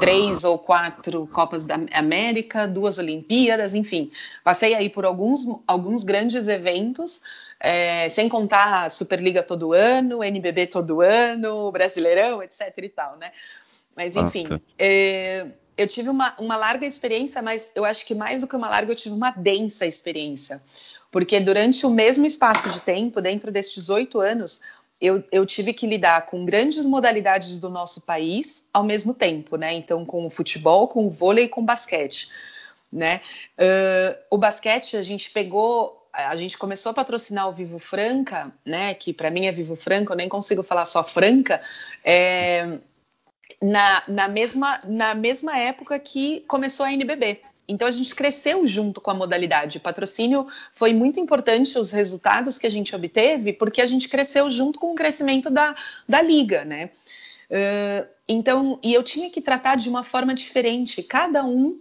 três ou quatro Copas da América, duas Olimpíadas, enfim, passei aí por alguns, alguns grandes eventos, é, sem contar a Superliga todo ano, NBB todo ano, Brasileirão, etc e tal, né? Mas enfim, é, eu tive uma, uma larga experiência, mas eu acho que mais do que uma larga, eu tive uma densa experiência. Porque durante o mesmo espaço de tempo, dentro destes oito anos, eu, eu, tive que lidar com grandes modalidades do nosso país ao mesmo tempo, né? Então, com o futebol, com o vôlei e com o basquete, né? Uh, o basquete a gente pegou, a gente começou a patrocinar o Vivo Franca, né? Que para mim é Vivo Franca, eu nem consigo falar só Franca. É, na, na, mesma, na mesma época que começou a NBB. Então a gente cresceu junto com a modalidade. O patrocínio foi muito importante os resultados que a gente obteve, porque a gente cresceu junto com o crescimento da, da liga, né? Uh, então, e eu tinha que tratar de uma forma diferente. Cada um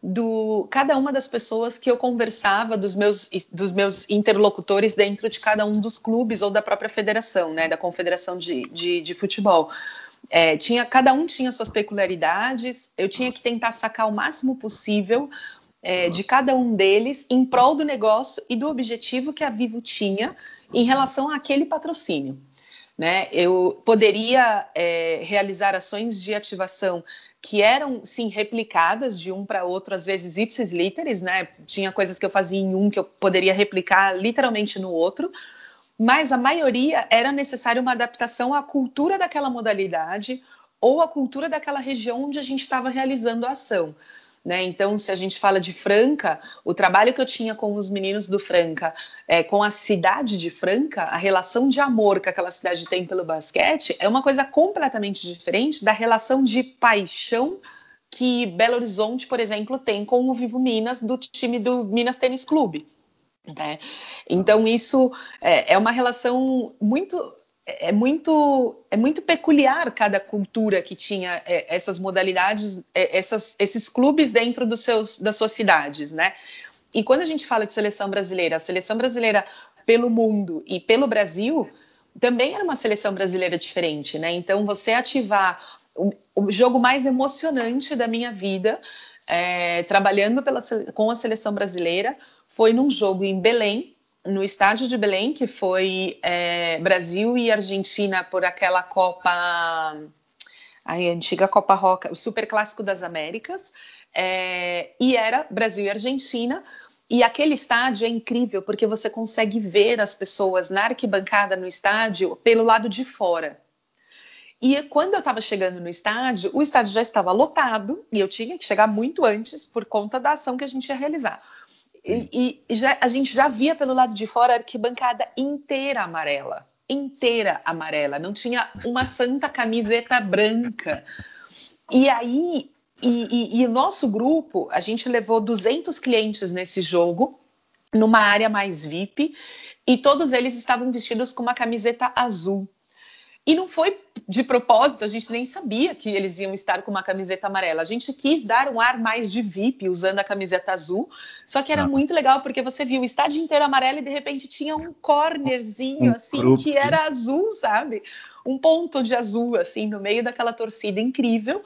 do cada uma das pessoas que eu conversava, dos meus, dos meus interlocutores dentro de cada um dos clubes ou da própria federação, né, da confederação de, de, de futebol. É, tinha, cada um tinha suas peculiaridades, eu tinha que tentar sacar o máximo possível é, de cada um deles em prol do negócio e do objetivo que a Vivo tinha em relação àquele patrocínio. Né? Eu poderia é, realizar ações de ativação que eram sim replicadas de um para outro, às vezes ipsis literis, né? Tinha coisas que eu fazia em um que eu poderia replicar literalmente no outro, mas a maioria era necessária uma adaptação à cultura daquela modalidade ou à cultura daquela região onde a gente estava realizando a ação. Né? Então, se a gente fala de Franca, o trabalho que eu tinha com os meninos do Franca, é, com a cidade de Franca, a relação de amor que aquela cidade tem pelo basquete é uma coisa completamente diferente da relação de paixão que Belo Horizonte, por exemplo, tem com o Vivo Minas, do time do Minas Tênis Clube. Né? Então isso é, é uma relação muito é muito é muito peculiar cada cultura que tinha é, essas modalidades, é, essas, esses clubes dentro dos seus, das suas cidades, né? E quando a gente fala de seleção brasileira, a seleção brasileira pelo mundo e pelo Brasil também era uma seleção brasileira diferente, né? Então você ativar o, o jogo mais emocionante da minha vida, é, trabalhando pela, com a seleção brasileira, foi num jogo em Belém, no estádio de Belém, que foi é, Brasil e Argentina por aquela Copa, a antiga Copa Roca, o Super Clássico das Américas, é, e era Brasil e Argentina. E aquele estádio é incrível porque você consegue ver as pessoas na arquibancada no estádio pelo lado de fora. E quando eu estava chegando no estádio, o estádio já estava lotado e eu tinha que chegar muito antes por conta da ação que a gente ia realizar. E, e já, a gente já via pelo lado de fora a arquibancada inteira amarela. Inteira amarela. Não tinha uma santa camiseta branca. E aí, e, o nosso grupo, a gente levou 200 clientes nesse jogo, numa área mais VIP, e todos eles estavam vestidos com uma camiseta azul. E não foi de propósito, a gente nem sabia que eles iam estar com uma camiseta amarela. A gente quis dar um ar mais de VIP usando a camiseta azul, só que era ah. muito legal porque você viu o estádio inteiro amarelo e de repente tinha um cornerzinho um assim grupo. que era azul, sabe? Um ponto de azul assim no meio daquela torcida incrível.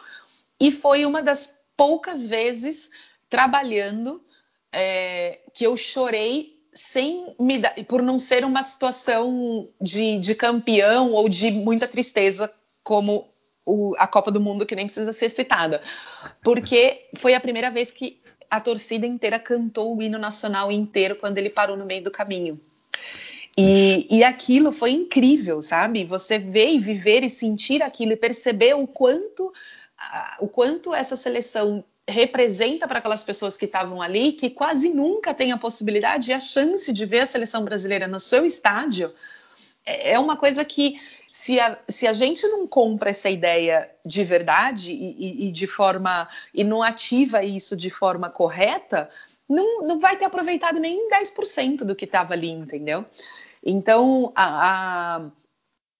E foi uma das poucas vezes trabalhando é, que eu chorei sem me dar, por não ser uma situação de, de campeão ou de muita tristeza, como o, a Copa do Mundo, que nem precisa ser citada. Porque foi a primeira vez que a torcida inteira cantou o hino nacional inteiro quando ele parou no meio do caminho. E, e aquilo foi incrível, sabe? Você ver e viver e sentir aquilo e perceber o quanto, o quanto essa seleção representa para aquelas pessoas que estavam ali, que quase nunca têm a possibilidade e a chance de ver a seleção brasileira no seu estádio, é, é uma coisa que se a, se a gente não compra essa ideia de verdade e, e, e de forma e não ativa isso de forma correta, não, não vai ter aproveitado nem 10% do que estava ali, entendeu? Então a,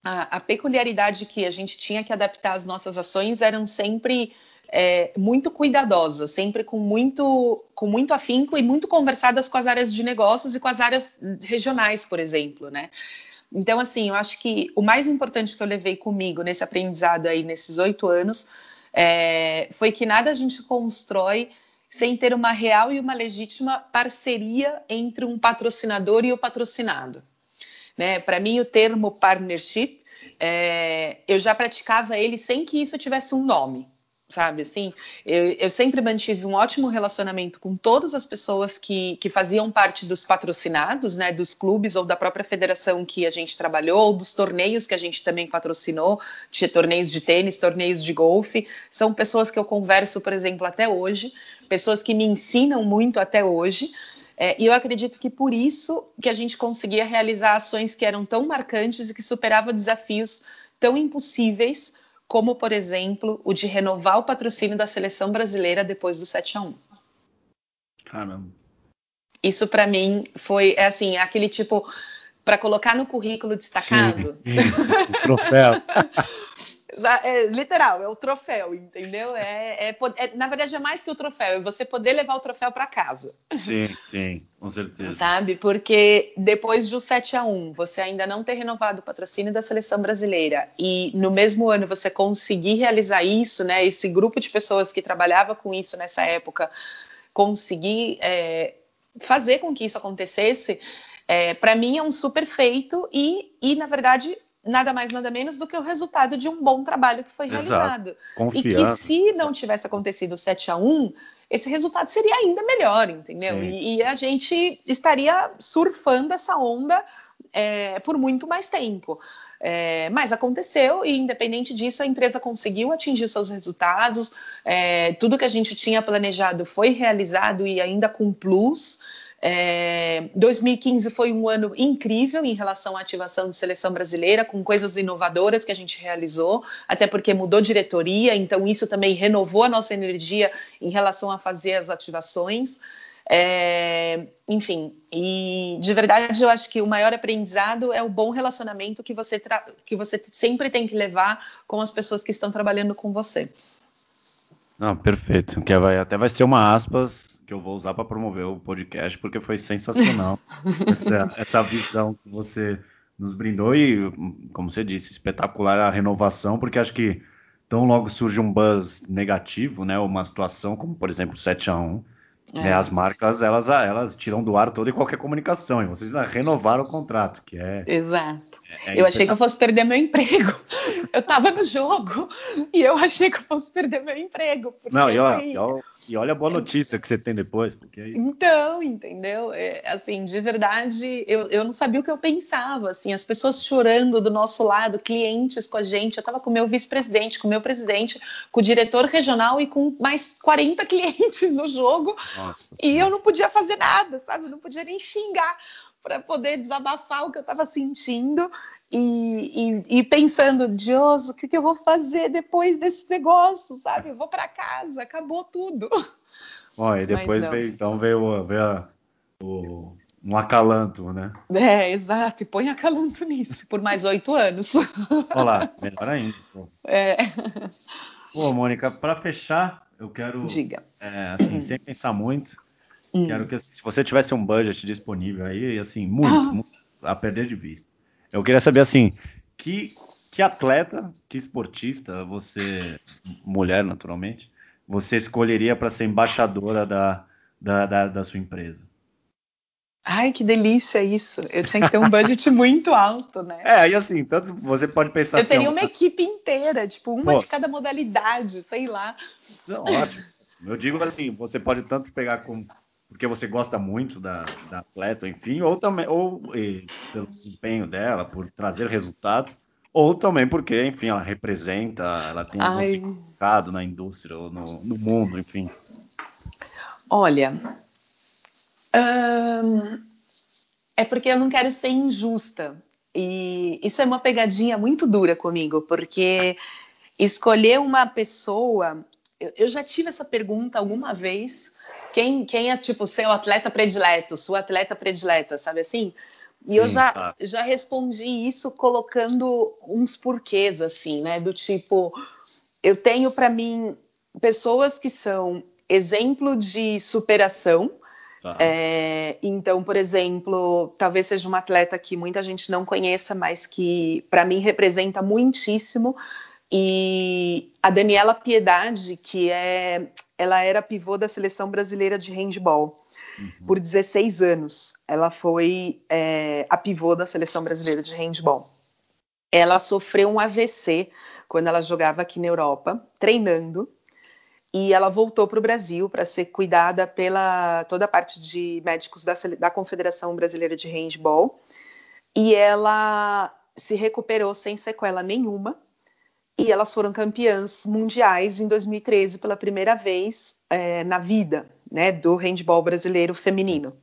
a, a peculiaridade que a gente tinha que adaptar as nossas ações eram sempre é, muito cuidadosas, sempre com muito, com muito afinco e muito conversadas com as áreas de negócios e com as áreas regionais, por exemplo, né? Então, assim, eu acho que o mais importante que eu levei comigo nesse aprendizado aí, nesses oito anos, é, foi que nada a gente constrói sem ter uma real e uma legítima parceria entre um patrocinador e o patrocinado. Né? Para mim, o termo partnership, é, eu já praticava ele sem que isso tivesse um nome sabe? Assim, eu, eu, sempre mantive um ótimo relacionamento com todas as pessoas que, que faziam parte dos patrocinados, né? Dos clubes ou da própria federação que a gente trabalhou, ou dos torneios que a gente também patrocinou, de torneios de tênis, torneios de golfe. São pessoas que eu converso, por exemplo, até hoje, pessoas que me ensinam muito até hoje. É, e eu acredito que por isso que a gente conseguia realizar ações que eram tão marcantes e que superavam desafios tão impossíveis como, por exemplo, o de renovar o patrocínio da seleção brasileira depois do 7 a 1 Caramba. Isso para mim foi é assim, aquele tipo para colocar no currículo destacado. Sim, sim, troféu. *laughs* É, literal, é o troféu, entendeu? É, é, é, na verdade, é mais que o troféu, é você poder levar o troféu para casa. Sim, sim, com certeza. Sabe? Porque depois do 7 a 1 você ainda não ter renovado o patrocínio da seleção brasileira e no mesmo ano você conseguir realizar isso, né? Esse grupo de pessoas que trabalhava com isso nessa época conseguir é, fazer com que isso acontecesse, é, para mim é um super feito e, e na verdade nada mais nada menos do que o resultado de um bom trabalho que foi realizado. Confiança. E que se não tivesse acontecido o 7 a 1 esse resultado seria ainda melhor, entendeu? E, e, a gente estaria surfando essa onda é, por muito mais tempo. É, mas aconteceu e, independente disso, a empresa conseguiu atingir seus resultados. É, tudo que a gente tinha planejado foi realizado e ainda com plus. É, 2015 foi um ano incrível em relação à ativação de seleção brasileira, com coisas inovadoras que a gente realizou, até porque mudou diretoria, então isso também renovou a nossa energia em relação a fazer as ativações. É, enfim, e de verdade eu acho que o maior aprendizado é o bom relacionamento que você, que você sempre tem que levar com as pessoas que estão trabalhando com você. Não, perfeito. Que vai, até vai ser uma aspas que eu vou usar para promover o podcast, porque foi sensacional *laughs* essa, essa visão que você nos brindou e, como você disse, espetacular a renovação, porque acho que tão logo surge um buzz negativo, né, uma situação como, por exemplo, 7 a 1 é. Né, as marcas, elas, elas tiram do ar toda e qualquer comunicação. E vocês renovaram o contrato, que é. Exato. É, é eu achei que eu fosse perder meu emprego. Eu estava no jogo e eu achei que eu fosse perder meu emprego. Não, e olha, e olha a boa notícia que você tem depois, porque é isso. Então, entendeu? É, assim, de verdade, eu, eu não sabia o que eu pensava. Assim, as pessoas chorando do nosso lado, clientes com a gente. Eu estava com o meu vice-presidente, com o meu presidente, com o diretor regional e com mais 40 *laughs* clientes no jogo. Nossa, e eu não podia fazer nada, sabe? Eu não podia nem xingar para poder desabafar o que eu estava sentindo e, e, e, pensando, Deus, o que, que, eu vou fazer depois desse negócio, sabe? Eu vou para casa, acabou tudo. *laughs* Bom, e depois veio, então veio, veio a, o, um acalanto, né? É, exato. E põe acalanto nisso por mais oito anos. Olha lá, melhor ainda. Pô. É. Pô, Mônica, para fechar, eu quero. Diga. É, assim, sem pensar muito, hum. quero que se você tivesse um budget disponível aí, assim, muito, ah. muito a perder de vista. Eu queria saber, assim, que, que atleta, que esportista, você, mulher naturalmente, você escolheria para ser embaixadora da, da, da, da sua empresa? Ai, que delícia isso. Eu tinha que ter um budget *laughs* muito alto, né? É, e assim, tanto você pode pensar Eu teria assim, uma equipe inteira, tipo, uma Nossa. de cada modalidade, sei lá. Ótimo. Eu digo assim, você pode tanto pegar com porque você gosta muito da, da atleta, enfim, ou também ou e, pelo desempenho dela, por trazer resultados, ou também porque, enfim, ela representa, ela tem um significado na indústria ou no, no mundo, enfim. Olha, é porque eu não quero ser injusta. E isso é uma pegadinha muito dura comigo, porque escolher uma pessoa. Eu já tive essa pergunta alguma vez. Quem, quem é, tipo, seu atleta predileto, sua atleta predileta, sabe assim? E Sim, eu já, tá. já respondi isso colocando uns porquês, assim, né? Do tipo, eu tenho para mim pessoas que são exemplo de superação, Tá. É, então, por exemplo, talvez seja uma atleta que muita gente não conheça, mas que para mim representa muitíssimo. E a Daniela Piedade, que é, ela era pivô da seleção brasileira de handball uhum. por 16 anos. Ela foi é, a pivô da seleção brasileira de handball. Ela sofreu um AVC quando ela jogava aqui na Europa, treinando e ela voltou para o Brasil para ser cuidada pela toda a parte de médicos da, da Confederação Brasileira de Handball. E ela se recuperou sem sequela nenhuma. E elas foram campeãs mundiais em 2013 pela primeira vez é, na vida, né, do handball brasileiro feminino.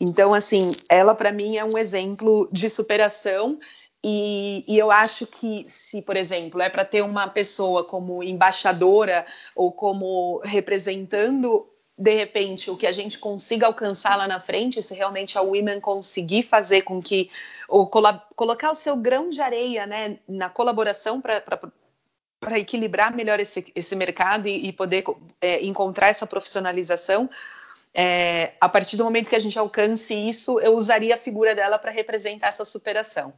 Então, assim, ela para mim é um exemplo de superação e, e, eu acho que se, por exemplo, é para ter uma pessoa como embaixadora ou como representando, de repente, o que a gente consiga alcançar lá na frente, se realmente a Women conseguir fazer com que, ou colocar o seu grão de areia né, na colaboração para para equilibrar melhor esse, esse mercado e, e poder é, encontrar essa profissionalização, é, a partir do momento que a gente alcance isso, eu usaria a figura dela para representar essa superação.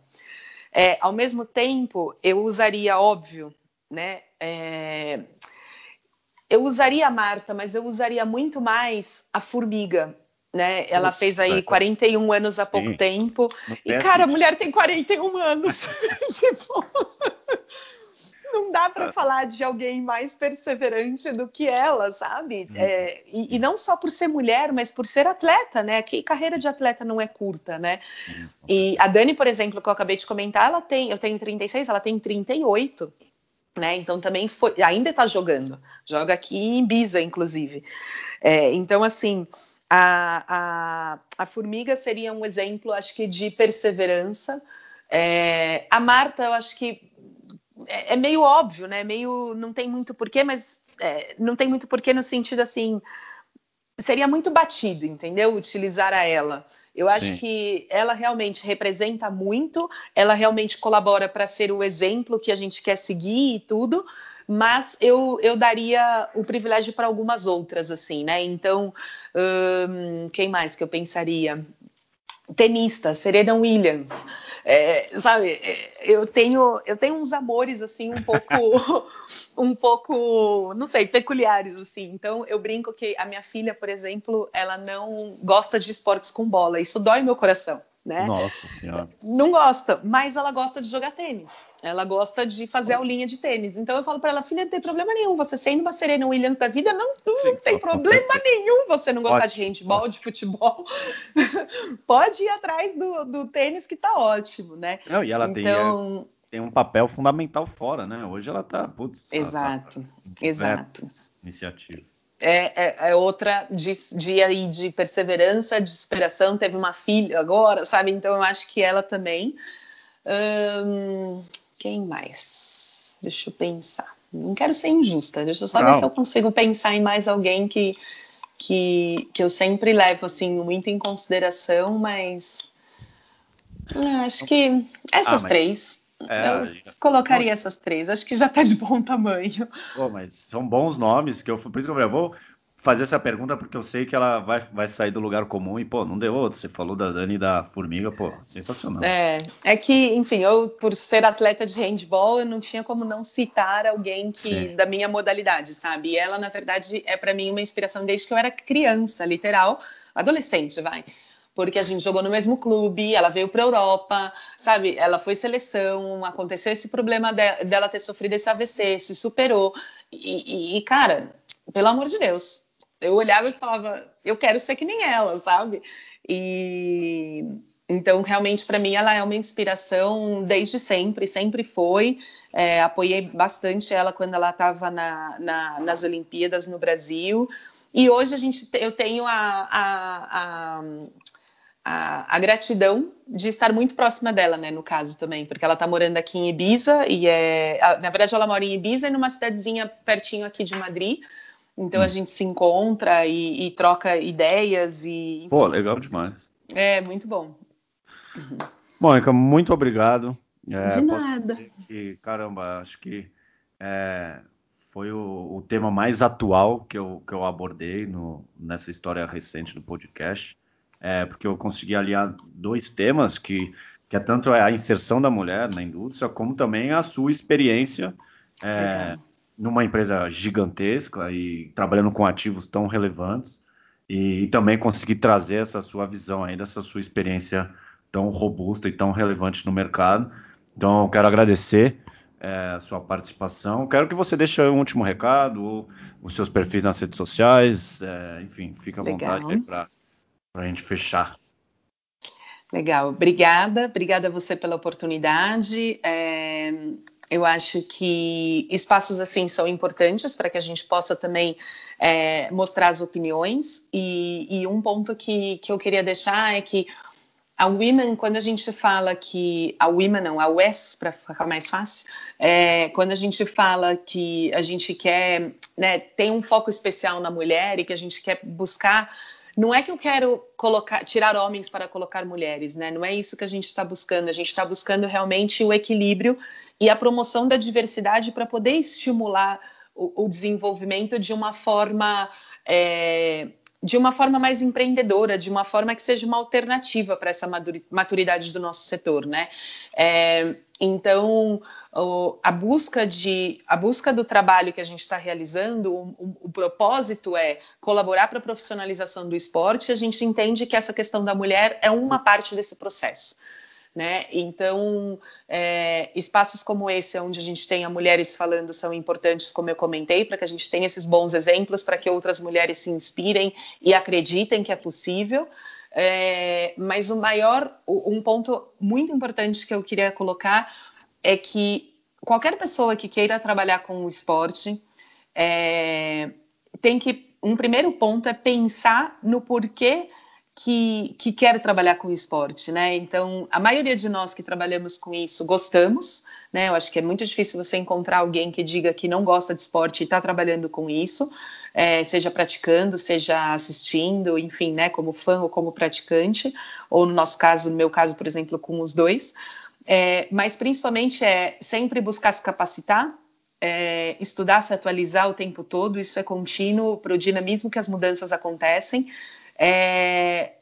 É, ao mesmo tempo, eu usaria, óbvio, né? É, eu usaria a Marta, mas eu usaria muito mais a Formiga, né? Ela Nossa, fez aí 41 anos há sim. pouco tempo. E, cara, a mulher tem 41 anos. *laughs* tipo não dá para falar de alguém mais perseverante do que ela, sabe? Uhum. É, e, e, não só por ser mulher, mas por ser atleta, né? Que carreira de atleta não é curta, né? Uhum. E a Dani, por exemplo, que eu acabei de comentar, ela tem, eu tenho 36, ela tem 38. Né? Então também foi, ainda está jogando, joga aqui em Ibiza, inclusive. É, então, assim, a, a, a formiga seria um exemplo, acho que, de perseverança. É, a Marta, eu acho que é, é, meio óbvio, né? Meio não tem muito porquê, mas é, não tem muito porquê no sentido assim. Seria muito batido, entendeu? Utilizar a ela. Eu acho Sim. que ela realmente representa muito, ela realmente colabora para ser o exemplo que a gente quer seguir e tudo, mas eu, eu daria o privilégio para algumas outras, assim, né? Então, hum, quem mais que eu pensaria? Tenista, Serena Williams. É, sabe, é, eu tenho, eu tenho uns amores assim um pouco, *laughs* um pouco, não sei, peculiares assim. Então eu brinco que a minha filha, por exemplo, ela não gosta de esportes com bola. Isso dói meu coração né? Nossa senhora. Não gosta, mas ela gosta de jogar tênis. Ela gosta de fazer aulinha de tênis. Então eu falo para ela, filha, não tem problema nenhum. Você sendo uma Serena Williams da vida, não, não, tem problema nenhum você não gostar ótimo. de handball, de futebol. *laughs* Pode ir atrás do, do, tênis que tá ótimo, né? Não, e ela então... tem, tem um papel fundamental fora, né? Hoje ela tá, putz, exato, tá exato. Iniciativas é, é, é, outra de, de, de perseverança, de superação. Teve uma filha agora, sabe? Então eu acho que ela também. Hum, quem mais? Deixa eu pensar. Não quero ser injusta. Deixa eu só Não. ver se eu consigo pensar em mais alguém que, que, que eu sempre levo assim muito em consideração, mas ah, acho que essas ah, três. É, eu colocaria essas três, acho que já está de bom tamanho. Pô, mas são bons nomes, que eu, por isso que eu falei, eu vou fazer essa pergunta porque eu sei que ela vai, vai sair do lugar comum e, pô, não deu outro. Você falou da Dani e da Formiga, pô, sensacional. É, é que, enfim, eu, por ser atleta de handball, eu não tinha como não citar alguém que da minha modalidade, sabe? E ela, na verdade, é para mim uma inspiração desde que eu era criança, literal, adolescente, vai. Porque a gente jogou no mesmo clube, ela veio para Europa, sabe? Ela foi seleção, aconteceu esse problema de, dela ter sofrido esse AVC, se superou. E, e, cara, pelo amor de Deus, eu olhava e falava, eu quero ser que nem ela, sabe? E então, realmente, para mim, ela é uma inspiração desde sempre, sempre foi. É, apoiei bastante ela quando ela estava na, na, nas Olimpíadas no Brasil. E hoje a gente, eu tenho a, a, a, a, a gratidão de estar muito próxima dela, né, no caso também, porque ela está morando aqui em Ibiza e é, na verdade ela mora em Ibiza e numa cidadezinha pertinho aqui de Madrid. Então hum. a gente se encontra e, e troca ideias e. Pô, legal demais. É, muito bom. Mônica, muito obrigado. É, De nada. Que, caramba, acho que é, foi o, o, tema mais atual que eu, que eu abordei no, nessa história recente do podcast. É, porque eu consegui aliar dois temas que, que é tanto a inserção da mulher na indústria, como também a sua experiência é, numa empresa gigantesca e trabalhando com ativos tão relevantes e, e, também conseguir trazer essa sua visão aí dessa sua experiência tão robusta e tão relevante no mercado. Então, eu quero agradecer é, a sua participação. Quero que você deixe um último recado, os seus perfis nas redes sociais, é, enfim, fica à Legal. vontade para a gente fechar. Legal, obrigada, obrigada a você pela oportunidade. É, eu acho que espaços assim são importantes para que a gente possa também é, mostrar as opiniões. E, e, um ponto que, que eu queria deixar é que a Women, quando a gente fala que. A Women não, a WES, para ficar mais fácil, é, quando a gente fala que a gente quer. Né, tem um foco especial na mulher e que a gente quer buscar não é que eu quero colocar, tirar homens para colocar mulheres, né? Não é isso que a gente está buscando. A gente está buscando realmente o equilíbrio e a promoção da diversidade para poder estimular o, o, desenvolvimento de uma forma é, de uma forma mais empreendedora, de uma forma que seja uma alternativa para essa maturidade do nosso setor, né? É, então o, a busca de a busca do trabalho que a gente está realizando, o, o, o, propósito é colaborar para a profissionalização do esporte. A gente entende que essa questão da mulher é uma parte desse processo. Né? Então, é, espaços como esse, onde a gente tem mulheres falando, são importantes, como eu comentei, para que a gente tenha esses bons exemplos, para que outras mulheres se inspirem e acreditem que é possível. É, mas o maior, um ponto muito importante que eu queria colocar é que qualquer pessoa que queira trabalhar com o esporte é, tem que um primeiro ponto é pensar no porquê que, que quer trabalhar com esporte, né? Então, a maioria de nós que trabalhamos com isso gostamos, né? Eu acho que é muito difícil você encontrar alguém que diga que não gosta de esporte e está trabalhando com isso, é, seja praticando, seja assistindo, enfim, né? Como fã ou como praticante, ou no nosso caso, no meu caso, por exemplo, com os dois. É, mas principalmente é sempre buscar se capacitar, é, estudar, se atualizar o tempo todo, isso é contínuo para o dinamismo que as mudanças acontecem é,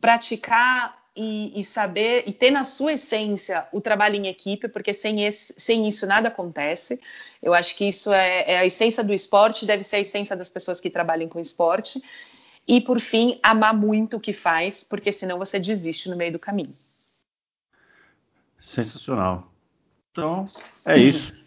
praticar e, e, saber e ter na sua essência o trabalho em equipe, porque sem, esse, sem isso nada acontece. Eu acho que isso é, é, a essência do esporte, deve ser a essência das pessoas que trabalham com esporte. E por fim, amar muito o que faz, porque senão você desiste no meio do caminho. Sensacional. Então, é isso.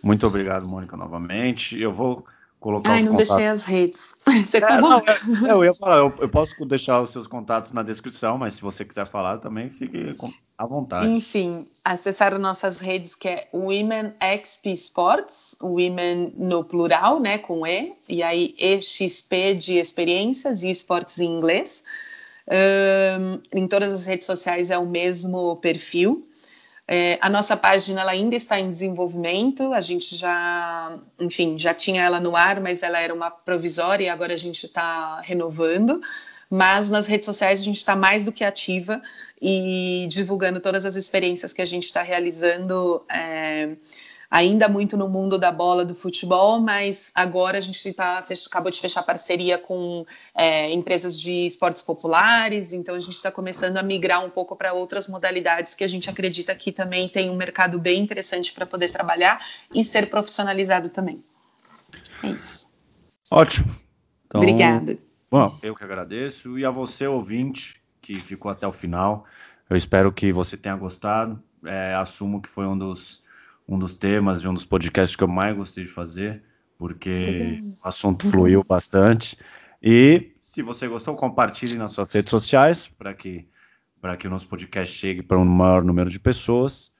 Muito obrigado, Mônica, novamente. Eu vou colocar Ai, os não contatos. deixei as redes. *laughs* Você é, não, é, eu ia falar, eu, eu, posso deixar os seus contatos na descrição, mas se você quiser falar também, fique à vontade. Enfim, acessar nossas redes que é Women XP Sports, Women no plural, né, com E, e aí EXP de experiências e esportes em inglês. Um, em todas as redes sociais é o mesmo perfil. É, a nossa página ela ainda está em desenvolvimento, a gente já, enfim, já tinha ela no ar, mas ela era uma provisória e agora a gente está renovando. Mas nas redes sociais a gente está mais do que ativa e divulgando todas as experiências que a gente está realizando. É, ainda muito no mundo da bola do futebol, mas agora a gente tá, acabou de fechar parceria com é, empresas de esportes populares, então a gente está começando a migrar um pouco para outras modalidades que a gente acredita que também tem um mercado bem interessante para poder trabalhar e ser profissionalizado também. É isso. Ótimo. Então, Obrigada. Bom, eu que agradeço. E a você, ouvinte, que ficou até o final. Eu espero que você tenha gostado. É, assumo que foi um dos um dos temas de um dos podcasts que eu mais gostei de fazer, porque o assunto fluiu bastante. E se você gostou, compartilhe nas suas redes sociais para que para que o nosso podcast chegue para um maior número de pessoas.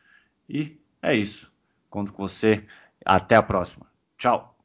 E é isso. Conto com você. Até a próxima. Tchau.